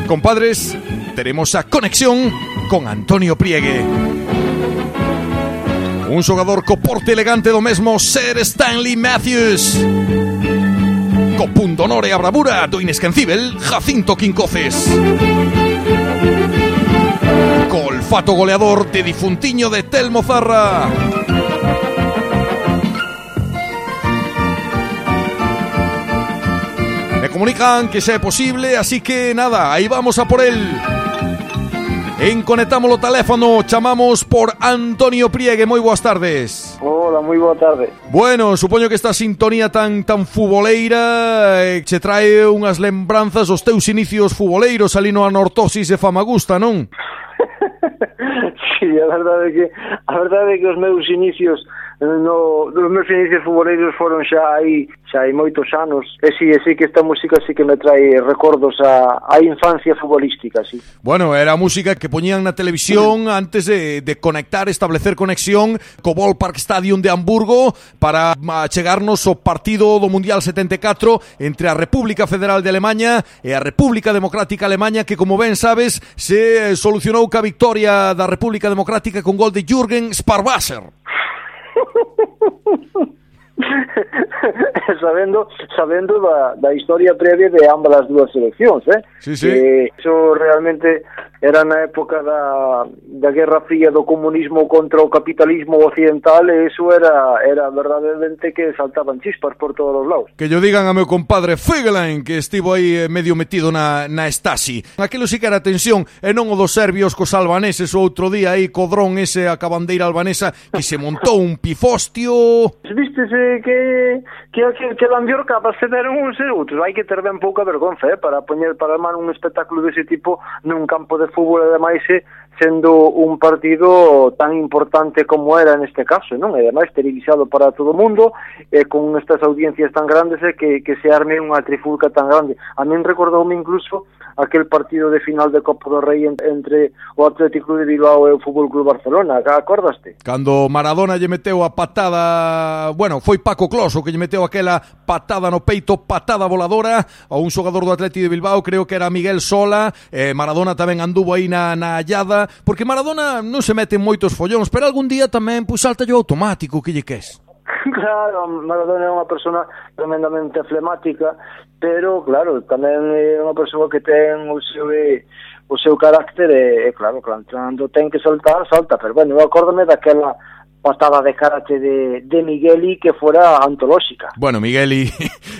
compadres, teremos a conexión con Antonio Priegue. Un xogador co porte elegante do mesmo Sir Stanley Matthews. Co punto a bravura do inesquecível Jacinto Quincoces. Co olfato goleador de difuntiño de Telmo Zarra. Me comunican que sea posible, así que nada, ahí vamos a por él. Enconectamos o teléfono, chamamos por Antonio Priegue, moi boas tardes. Hola, moi boa tarde. Bueno, supoño que esta sintonía tan tan fuboleira eh, che trae unhas lembranzas os teus inicios fuboleiros ali no Anortosis de Famagusta, non? [LAUGHS] sí, a verdade é que a verdade é que os meus inicios no, dos meus inicios futboleiros foron xa aí xa hai moitos anos e si, e si que esta música si que me trae recordos a, a infancia futbolística si. Bueno, era a música que poñían na televisión antes de, de conectar, establecer conexión co Ballpark Stadium de Hamburgo para ah, chegarnos o partido do Mundial 74 entre a República Federal de Alemanha e a República Democrática Alemanha que como ben sabes se eh, solucionou ca victoria da República Democrática con gol de Jürgen Sparwasser. [LAUGHS] sabendo sabendo da, da historia previa de ambas as dúas seleccións, eh? Sí, sí. Que iso realmente era na época da, da Guerra Fría do comunismo contra o capitalismo occidental e iso era, era verdadeiramente que saltaban chispas por todos os lados. Que yo digan a meu compadre Fegelein que estivo aí eh, medio metido na, na Stasi. Aquilo sí que era tensión e non o dos serbios cos albaneses o outro día aí co dron ese a cabandeira albanesa que se montou un pifostio. Vístese que que que, que la capaz se deron uns e outros. Hai que ter ben pouca vergonza eh, para poñer para man un espectáculo dese tipo nun campo de fútbol ademais sendo un partido tan importante como era neste caso, non? E ademais televisado para todo o mundo e con estas audiencias tan grandes e que, que se arme unha trifulca tan grande. A min recordoume incluso aquel partido de final de Copa do Rei entre o Atlético de Bilbao e o Fútbol Club Barcelona, acordaste? Cando Maradona lle meteu a patada, bueno, foi Paco Closo o que lle meteu aquela patada no peito, patada voladora a un xogador do Atlético de Bilbao, creo que era Miguel Sola, eh, Maradona tamén anduvo aí na, na hallada, porque Maradona non se mete en moitos follóns, pero algún día tamén, pois, pues, salta yo automático, que lle ques. [LAUGHS] Claro, Maradona é unha persona tremendamente flemática, pero claro, tamén é unha persoa que ten o seu eh, o seu carácter e, e claro, cando ten que saltar, salta, pero bueno, eu acórdome daquela portada de karate de, de Migueli que fora antolóxica. Bueno, Migueli,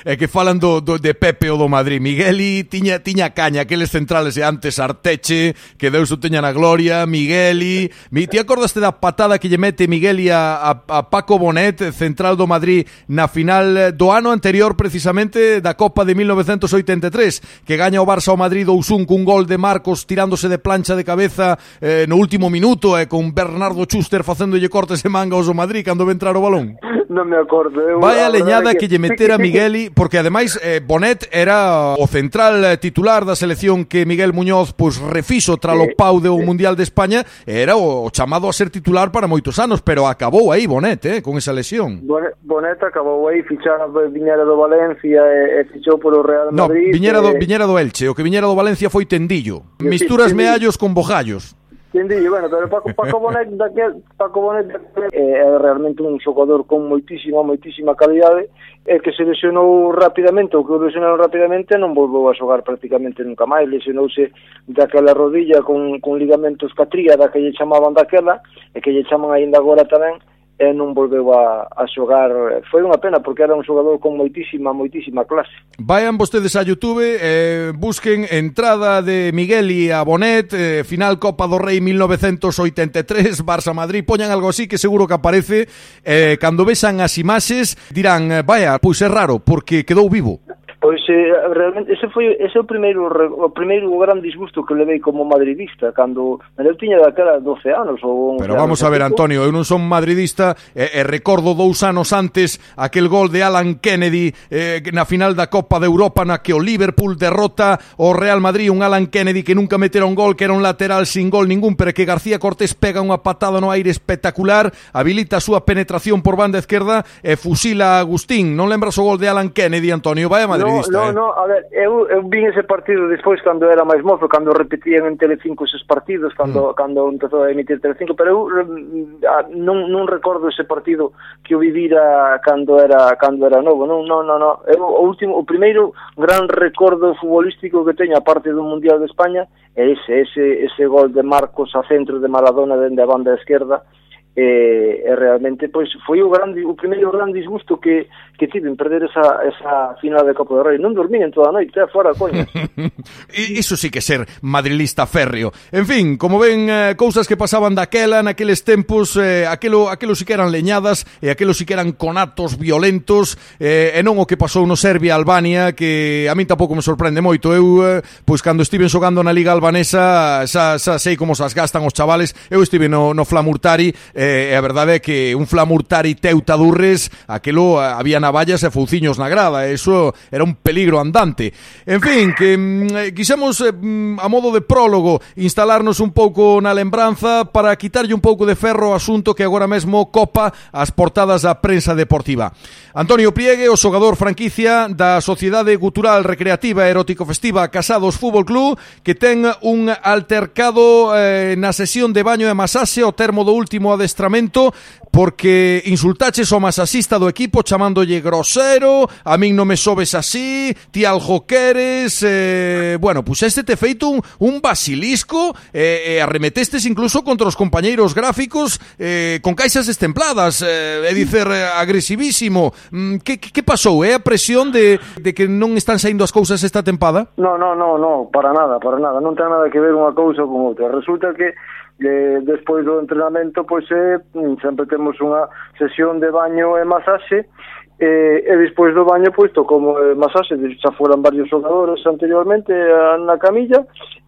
é [LAUGHS] que falan do, do de Pepe ou do Madrid. Migueli tiña tiña caña, aqueles centrales e antes Arteche, que Deus o teña na gloria, Migueli... Mi, ti acordaste da patada que lle mete Migueli a, a, a Paco Bonet, central do Madrid, na final do ano anterior precisamente da Copa de 1983, que gaña o Barça ao Madrid 2-1 cun gol de Marcos tirándose de plancha de cabeza eh, no último minuto e eh, con Bernardo Schuster facéndolle cortes se manga aos do Madrid cando ve entrar o balón? Non me acordo. Eu, Vai a leñada que... que lle meter a Migueli, porque ademais eh, Bonet era o central eh, titular da selección que Miguel Muñoz pois refiso tras o pau do Mundial de España, era o, o chamado a ser titular para moitos anos, pero acabou aí Bonet, eh, con esa lesión. Bonet acabou aí, fichara Viñera do Valencia e, e fichou polo Real Madrid. No, Viñera do. Eh. Viñera do Elche, o que Viñera do Valencia foi Tendillo. Misturas meallos con bojallos. Quien bueno, pero Paco, Paco Bonet [LAUGHS] daquel, Paco Bonet daquel, eh, é realmente un xogador con moitísima, moitísima calidade e que se lesionou rapidamente ou que o lesionaron rapidamente non volveu a xogar prácticamente nunca máis lesionouse daquela rodilla con, con ligamentos catríada que lle chamaban daquela e que lle chaman aínda agora tamén e non volveu a, a xogar. Foi unha pena porque era un xogador con moitísima, moitísima clase. Vayan vostedes a Youtube, eh, busquen entrada de Migueli a Bonet, eh, final Copa do Rei 1983, Barça-Madrid, poñan algo así que seguro que aparece. Eh, cando vexan as imaxes dirán, eh, vaya, pois é raro, porque quedou vivo. Pois eh, realmente ese foi ese é o primeiro o primeiro gran disgusto que levei como madridista cando eu tiña daquela 12 anos ou Pero vamos a ver Antonio, eu non son madridista e, e recordo dous anos antes aquel gol de Alan Kennedy eh, na final da Copa de Europa na que o Liverpool derrota o Real Madrid un Alan Kennedy que nunca metera un gol que era un lateral sin gol ningún pero que García Cortés pega unha patada no aire espectacular habilita a súa penetración por banda esquerda e fusila a Agustín. Non lembras o gol de Alan Kennedy Antonio, vai a Madrid. no vista, no, eh? no, a ver, eu, eu vin ese partido despois cando era máis mozo, cando repetían en Telecinco esos partidos, cando, mm. cando empezou a emitir Telecinco, pero eu mm, non, non recordo ese partido que eu vivira cando era cando era novo, non, non, non, non. Eu, o, último, o primeiro gran recordo futbolístico que teño, aparte do Mundial de España, é ese, ese, ese gol de Marcos a centro de Maradona dende a banda esquerda, e, e realmente pois foi o grande o primeiro gran disgusto que que tive en perder esa esa final de Copa do Rei. Non dormín en toda a noite, eh, fora coña. [LAUGHS] Iso sí que ser madrilista férreo. En fin, como ven eh, cousas que pasaban daquela, naqueles tempos, eh, aquelo aquelo sí que eran leñadas e aquelo sí que eran conatos violentos eh, e non o que pasou no Serbia Albania que a min tampouco me sorprende moito. Eu eh, pois cando estiven xogando na liga albanesa xa, xa sei como se as gastan os chavales. Eu estive no no Flamurtari eh, eh, a verdade é que un Flamurtari Teuta Durres, aquelo había navallas e fouciños na grada, e iso era un peligro andante. En fin, que mm, eh, quixemos eh, mm, a modo de prólogo instalarnos un pouco na lembranza para quitarlle un pouco de ferro o asunto que agora mesmo copa as portadas da prensa deportiva. Antonio Priegue, o xogador franquicia da Sociedade Cultural Recreativa Erótico Festiva Casados Fútbol Club, que ten un altercado eh, na sesión de baño e masaxe o termo do último adestramento adestramento porque insultaches o masasista do equipo chamándolle grosero, a min non me sobes así, ti algo queres, eh, bueno, pues este te feito un, un basilisco eh, e eh, arremetestes incluso contra os compañeiros gráficos eh, con caixas estempladas, eh, é dicer, eh, agresivísimo. Mm, que, que, que pasou? É eh? a presión de, de que non están saindo as cousas esta tempada? No, no, no, no, para nada, para nada. Non ten nada que ver unha cousa con outra. Resulta que eh, despois do entrenamento pois eh, mm, sempre temos unha sesión de baño e masaxe e, e despois do baño pois tocou eh, masaxe, xa foran varios xogadores anteriormente eh, na camilla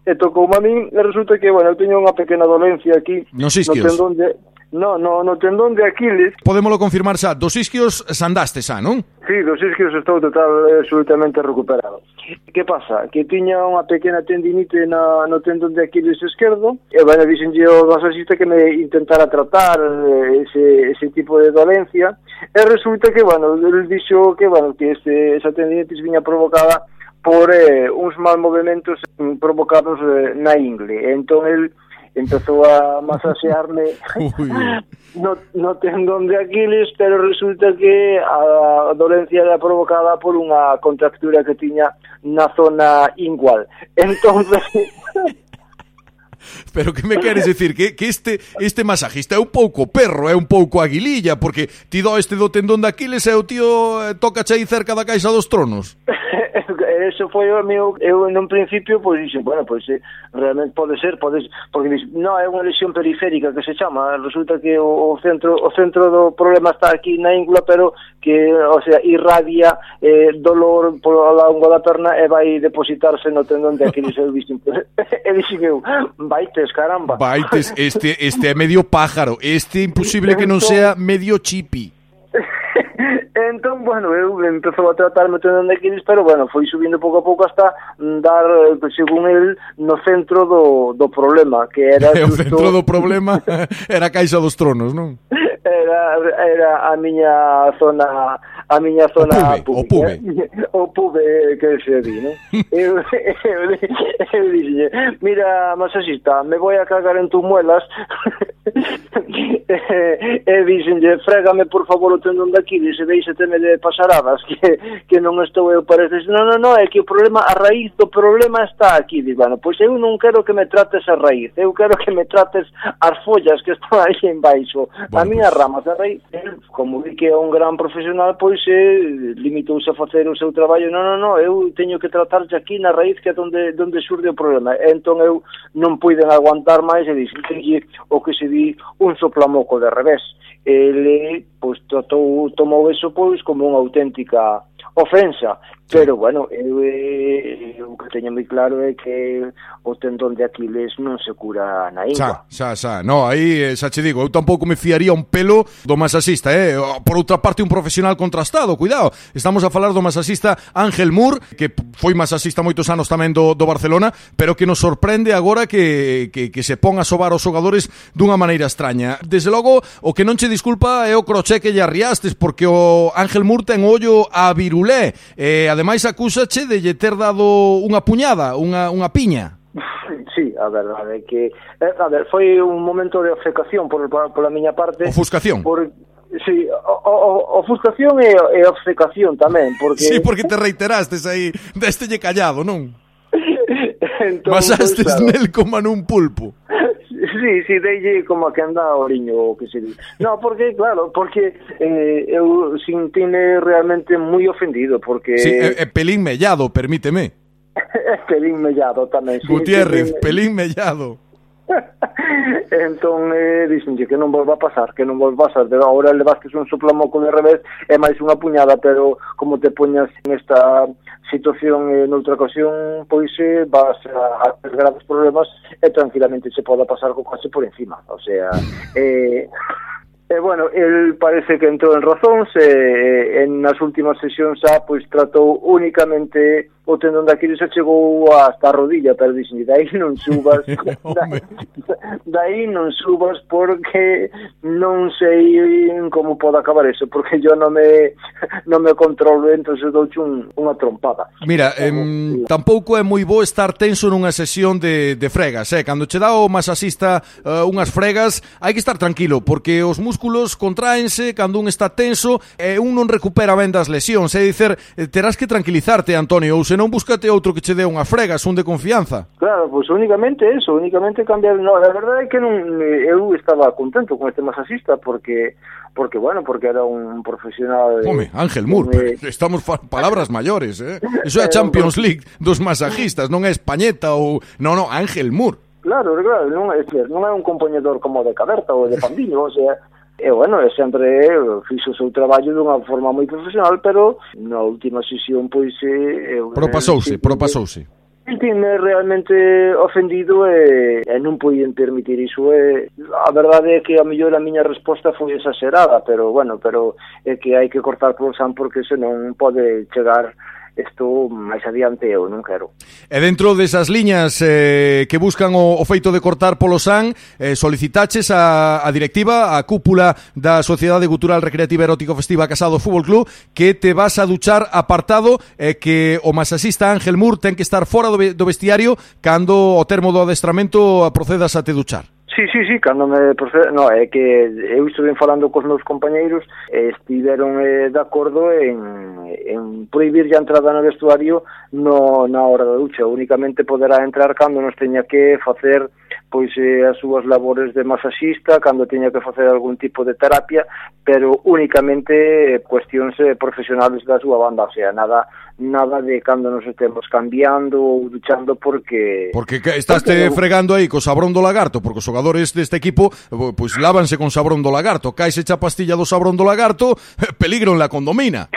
e tocou a min e resulta que, bueno, eu teño unha pequena dolencia aquí no, no tendón de, No, no, no tendón de Aquiles. Podémolo confirmar xa, dos isquios sandaste xa, non? Sí, dos isquios estou total eh, absolutamente recuperado. Que pasa? Que tiña unha pequena tendinite na, no tendón de Aquiles esquerdo e bueno, dixenlle ao masajista que me intentara tratar eh, ese, ese tipo de dolencia e resulta que, bueno, el dixo que, bueno, que este, esa tendinitis viña provocada por eh, uns mal movimentos mm, provocados eh, na ingle. Entón, el empezou a masaxearme [LAUGHS] no, no tendón de Aquiles, pero resulta que a dolencia era provocada por unha contractura que tiña na zona ingual. Entonces... [LAUGHS] Pero que me queres decir? Que, que este este masajista é un pouco perro, é un pouco aguililla, porque ti do este do tendón de Aquiles e o tío eh, toca aí cerca da caixa dos tronos. [LAUGHS] eso foi o meu, eu un principio pois dixen, bueno, pois realmente pode ser, pode ser, porque dixen, no, é unha lesión periférica que se chama, resulta que o, o centro o centro do problema está aquí na íngula, pero que, o sea, irradia eh, dolor pola longo da perna e vai depositarse no tendón de Aquiles, eu [LAUGHS] dixen, e dixen eu, baites, caramba. Baites, este este é [LAUGHS] medio pájaro, este imposible que non sea medio chipi. [LAUGHS] entón, bueno, eu empezou a tratarme de Aquiles, pero, bueno, foi subindo pouco a pouco hasta dar, eh, según el, no centro do, do problema, que era... [LAUGHS] o justo... centro do problema [LAUGHS] era a Caixa dos Tronos, non? Era, era a miña zona a miña zona o pube, [LAUGHS] o pube, eh, que se di, ¿no? [LAUGHS] eu, eu, eu dixille, mira, masajista, me vou a cagar en tus muelas, [LAUGHS] e, e dixenlle, frégame por favor o tendón de Aquiles e deixeteme de pasaradas, que, que non estou eu para este, non, non, non, é que o problema, a raíz do problema está aquí, digo, bueno, pois eu non quero que me trates a raíz, eu quero que me trates as follas que están aí en baixo, bueno, a miña pues... Pois ramas, a raíz, como vi que é un gran profesional, pois se eh, limitouse a facer o seu traballo, non, non, non, eu teño que tratarlle aquí na raíz que é onde, onde surde o problema. E entón eu non puiden aguantar máis e dixenlle o que se di un soplamoco de revés. Ele, pois, tratou, tomou eso, pois, como unha auténtica ofensa Pero, bueno, eh, eu, eu que teño moi claro é que o tendón de Aquiles non se cura na ingua. Xa, xa, xa. No, aí eh, xa che digo, eu tampouco me fiaría un pelo do masasista, eh? Por outra parte, un profesional contrastado, cuidado. Estamos a falar do masasista Ángel Mur, que foi masasista moitos anos tamén do, do Barcelona, pero que nos sorprende agora que, que, que se pon a sobar os xogadores dunha maneira extraña. Desde logo, o que non che disculpa é o croché que lle arriastes, porque o Ángel Mur ten ollo a virulé, eh, ademais acúsache de lle ter dado unha puñada, unha, unha piña. [LAUGHS] Sí, a verdade é que eh, a ver, foi un momento de obcecación por, por, por a miña parte. Ofuscación. Por, Sí, o, o, ofuscación e, e obcecación tamén, porque... Sí, porque te reiterastes aí, deste lle callado, non? [LAUGHS] entón, Basastes pois, nel como nun pulpo. Sí, sí, deille como que anda oriño o que se di. No, porque, claro, porque eh, eu sintime realmente moi ofendido, porque Sí, e, e pelín mellado, permíteme. [LAUGHS] é pelín mellado tamén. Sí, Gutiérrez, sí, pelín mellado. [LAUGHS] entón eh, dixenlle que non volva a pasar, que non volva a pasar, de agora levastes un soplamoco de revés e máis unha puñada, pero como te poñas nesta situación eh, noutra ocasión, pois eh, vas a, a ter graves problemas e tranquilamente se poda pasar co coche por encima. O sea, eh, E, bueno, el parece que entrou en razóns e, eh, en nas últimas sesións xa ah, pois tratou únicamente o tendón de Aquiles e chegou hasta a rodilla, pero dixen, "Dai non subas, dai daí non subas porque non sei como pode acabar eso, porque yo non me non me controlo, entonces douche un, unha trompada. Mira, em, tampouco é moi bo estar tenso nunha sesión de, de fregas, eh? cando che dá o masasista uh, eh, unhas fregas, hai que estar tranquilo, porque os músculos músculos contraense cando un está tenso e un non recupera ben das lesións. É dicer, eh, terás que tranquilizarte, Antonio, ou senón búscate outro que che dé unha frega, un de confianza. Claro, pois pues únicamente eso, únicamente cambiar... No, a verdade é que non, eh, eu estaba contento con este masajista porque porque bueno, porque era un profesional de... Home, Ángel Mur, de... estamos fa palabras maiores, eh? [LAUGHS] Iso é a Champions League dos masajistas, non é Españeta ou non, non, Ángel Mur. Claro, claro, non é, non é un compañedor como de Caberta ou de Pandiño, o sea, E, bueno, eu sempre fixo o seu traballo dunha forma moi profesional, pero na última sesión, pois... Eh, eu, propasouse, eh, propasouse. Sentime realmente ofendido e, e non podían permitir iso. E, a verdade é que a mellor a miña resposta foi exagerada, pero, bueno, pero é que hai que cortar por san porque senón pode chegar isto máis adiante eu non quero. E dentro desas liñas eh, que buscan o, o feito de cortar polo san, eh, solicitaches a, a directiva, a cúpula da Sociedade Cultural Recreativa Erótico Festiva Casado Fútbol Club, que te vas a duchar apartado e eh, que o masasista Ángel Mur ten que estar fora do, do vestiario cando o termo do adestramento procedas a te duchar. Sí, sí, sí, cando me procede, no, é que eu estuve falando cos meus compañeiros e estiveron eh, de acordo en, en prohibir a entrada no vestuario no, na hora da ducha, únicamente poderá entrar cando nos teña que facer pois eh, as súas labores de masaxista cando teña que facer algún tipo de terapia, pero únicamente eh, cuestións eh, profesionales da súa banda, o sea, nada nada de cando nos estemos cambiando ou duchando porque Porque estás te porque... fregando aí co sabrón do lagarto, porque os xogadores deste equipo pois lávanse con sabrón do lagarto, caise a pastilla do sabrón do lagarto, [LAUGHS] peligro en la condomina.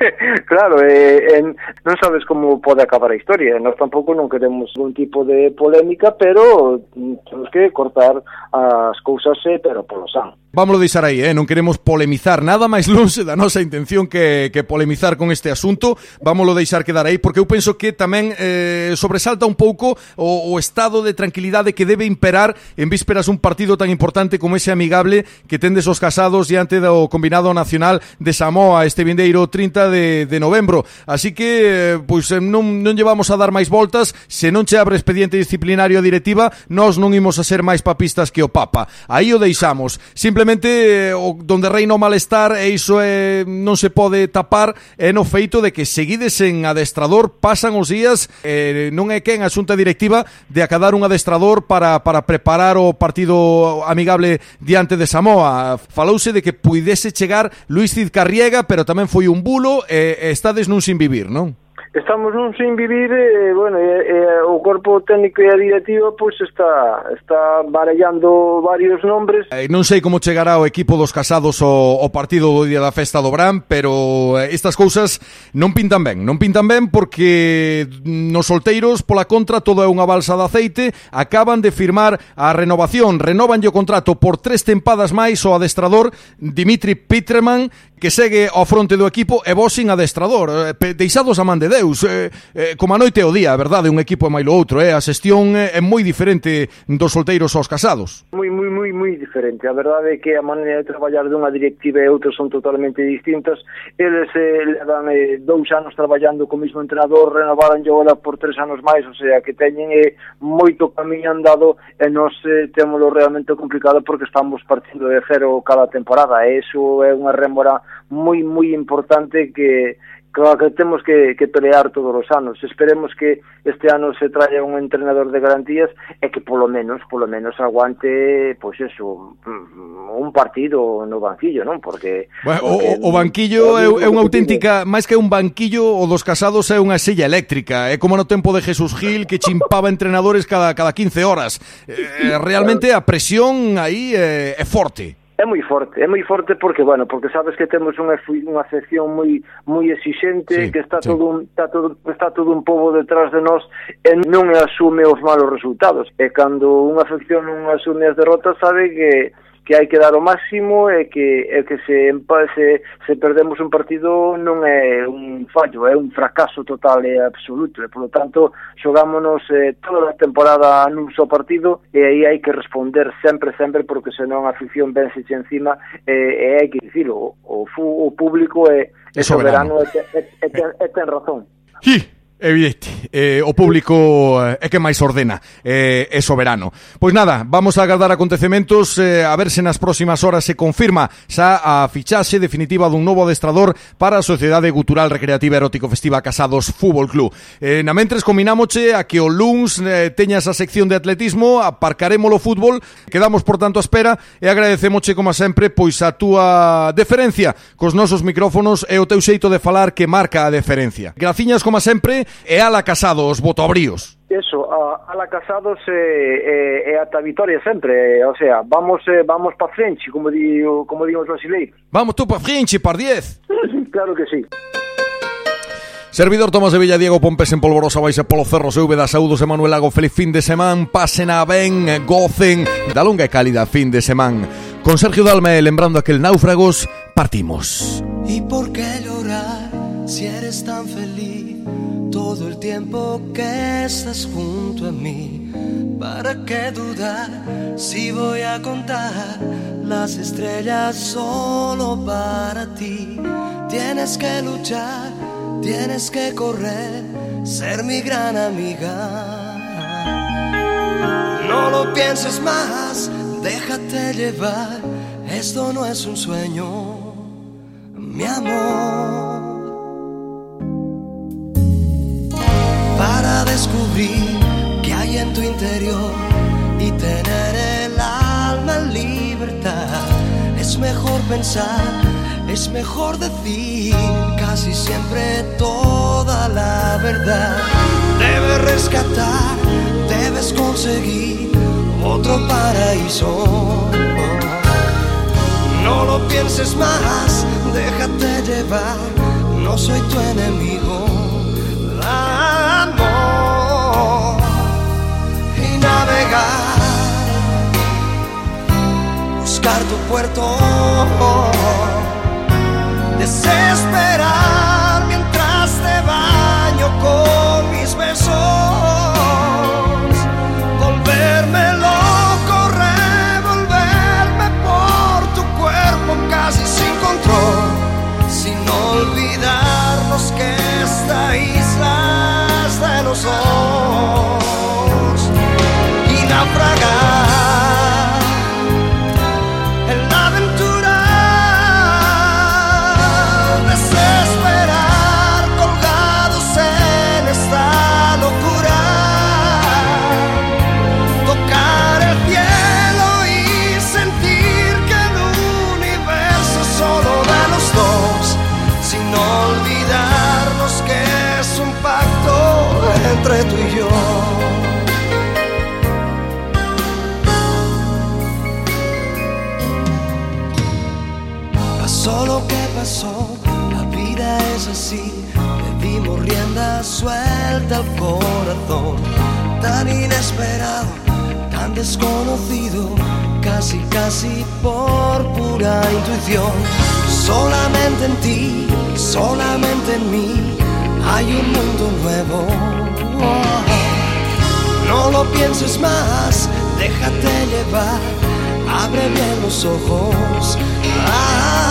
[LAUGHS] claro, eh, en, non sabes como pode acabar a historia, nós tampouco non queremos un tipo de polémica, pero mm, temos que cortar as cousas, eh, pero polo san. Vámonos deixar aí, eh? non queremos polemizar nada máis longe da nosa intención que, que polemizar con este asunto. Vámonos deixar quedar aí, porque eu penso que tamén eh, sobresalta un pouco o, o estado de tranquilidade que debe imperar en vísperas un partido tan importante como ese amigable que tendes os casados diante do combinado nacional de Samoa este vindeiro 30 de, de novembro. Así que, eh, pois, eh, non, non llevamos a dar máis voltas, se non che abre expediente disciplinario a directiva, nós non imos a ser máis papistas que o Papa. Aí o deixamos. Simplemente simplemente eh, o donde reina o malestar e iso é, non se pode tapar é no feito de que seguides en adestrador pasan os días eh, non é quen a xunta directiva de acadar un adestrador para, para preparar o partido amigable diante de Samoa falouse de que puidese chegar Luis Cid Carriega pero tamén foi un bulo e, e estades nun sin vivir, non? estamos nun sin vivir e, eh, bueno, e, eh, e, o corpo técnico e a directiva pois pues, está está barallando varios nombres. Eh, non sei como chegará o equipo dos casados o, o partido do día da festa do Bran, pero eh, estas cousas non pintan ben, non pintan ben porque nos solteiros pola contra todo é unha balsa de aceite, acaban de firmar a renovación, renovan o contrato por tres tempadas máis o adestrador Dimitri Pitreman, que segue ao fronte do equipo e vos sin adestrador, eh, deixados a man de Deus europeus eh, eh, Como a noite o día, a verdade, un equipo é máis lo outro eh? A xestión eh, é moi diferente dos solteiros aos casados. Moi, moi, moi, moi diferente. A verdade é que a maneira de traballar dunha directiva e outra son totalmente distintas. Eles eh, levan eh, dous anos traballando co mesmo entrenador Renovaran agora por tres anos máis O sea, que teñen eh, moito camiño andado E nos eh, temolo realmente complicado porque estamos partindo de cero cada temporada. E iso é unha rémora moi, moi importante que coa que temos que, que pelear todos os anos. Esperemos que este ano se traia un entrenador de garantías e que polo menos, polo menos aguante, pois pues eso, mm, un partido no banquillo, non? Porque, bueno, porque o, o banquillo é, é unha auténtica, máis que un banquillo, o dos casados é unha silla eléctrica, é como no tempo de Jesús Gil que chimpaba entrenadores cada cada 15 horas. Eh, realmente a presión aí é, é forte. É moi forte, é moi forte porque, bueno, porque sabes que temos unha unha sección moi moi exixente, sí, que está sí. todo un, está todo está todo un pobo detrás de nós e non asume os malos resultados. E cando unha afección non asume as derrotas, sabe que que hai que dar o máximo e que e que se, se se perdemos un partido non é un fallo, é un fracaso total e absoluto e polo tanto xogámonos eh, toda a temporada nun só partido e aí hai que responder sempre sempre porque senón a afición vense encima e, e hai que dicilo, o, o, o público é, é soberano, soberano e, e, e, e ten razón. Sí. Evidente, eh, o público eh, é que máis ordena, eh, é soberano. Pois nada, vamos a agardar acontecementos, eh, a ver se nas próximas horas se confirma xa a fichaxe definitiva dun novo adestrador para a Sociedade Cultural Recreativa Erótico Festiva Casados Fútbol Club. Eh, na mentres combinámoche a que o Luns eh, teñas a sección de atletismo, aparcaremos o fútbol, quedamos por tanto a espera e agradecemoche como sempre pois a túa deferencia cos nosos micrófonos e o teu xeito de falar que marca a deferencia. Graciñas como sempre, e ala casados bríos. Eso, a, ala casados e, e, e ata vitoria sempre, o sea, vamos eh, vamos pa frente, como di, como digo os brasileiros. Vamos tú pa frente, par 10. [LAUGHS] claro que sí. Servidor Tomás de Villa Diego Pompes en Polvorosa Baixe polo Cerro se da Saúdos de Manuel Lago Feliz fin de semana Pasen a ben, gocen Da longa e cálida fin de semana Con Sergio Dalme lembrando aquel náufragos Partimos ¿Y por qué llorar si eres tan feliz? Todo el tiempo que estás junto a mí. ¿Para qué dudar si voy a contar las estrellas solo para ti? Tienes que luchar, tienes que correr, ser mi gran amiga. No lo pienses más, déjate llevar, esto no es un sueño, mi amor. Descubrir qué hay en tu interior y tener el alma en libertad. Es mejor pensar, es mejor decir casi siempre toda la verdad. Debes rescatar, debes conseguir otro paraíso. No lo pienses más, déjate llevar, no soy tu enemigo buscar tu puerto, desesperar mientras te baño con mis besos, los ojos,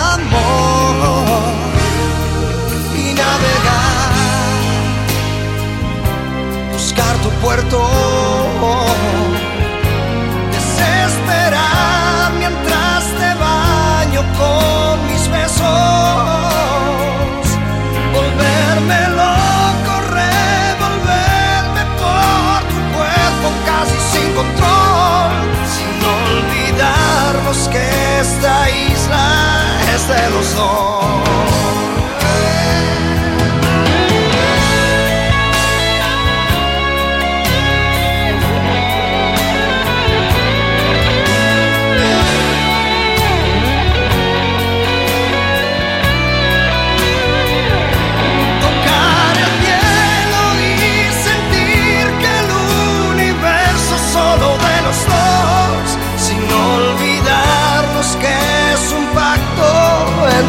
amor, y navegar, buscar tu puerto. que esta isla es de los dos.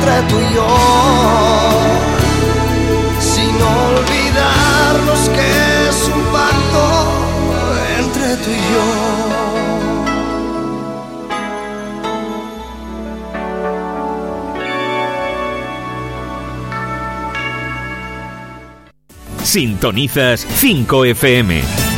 entre tú y yo, sin olvidarnos que es un pacto entre tú y yo. Sintonizas 5 FM.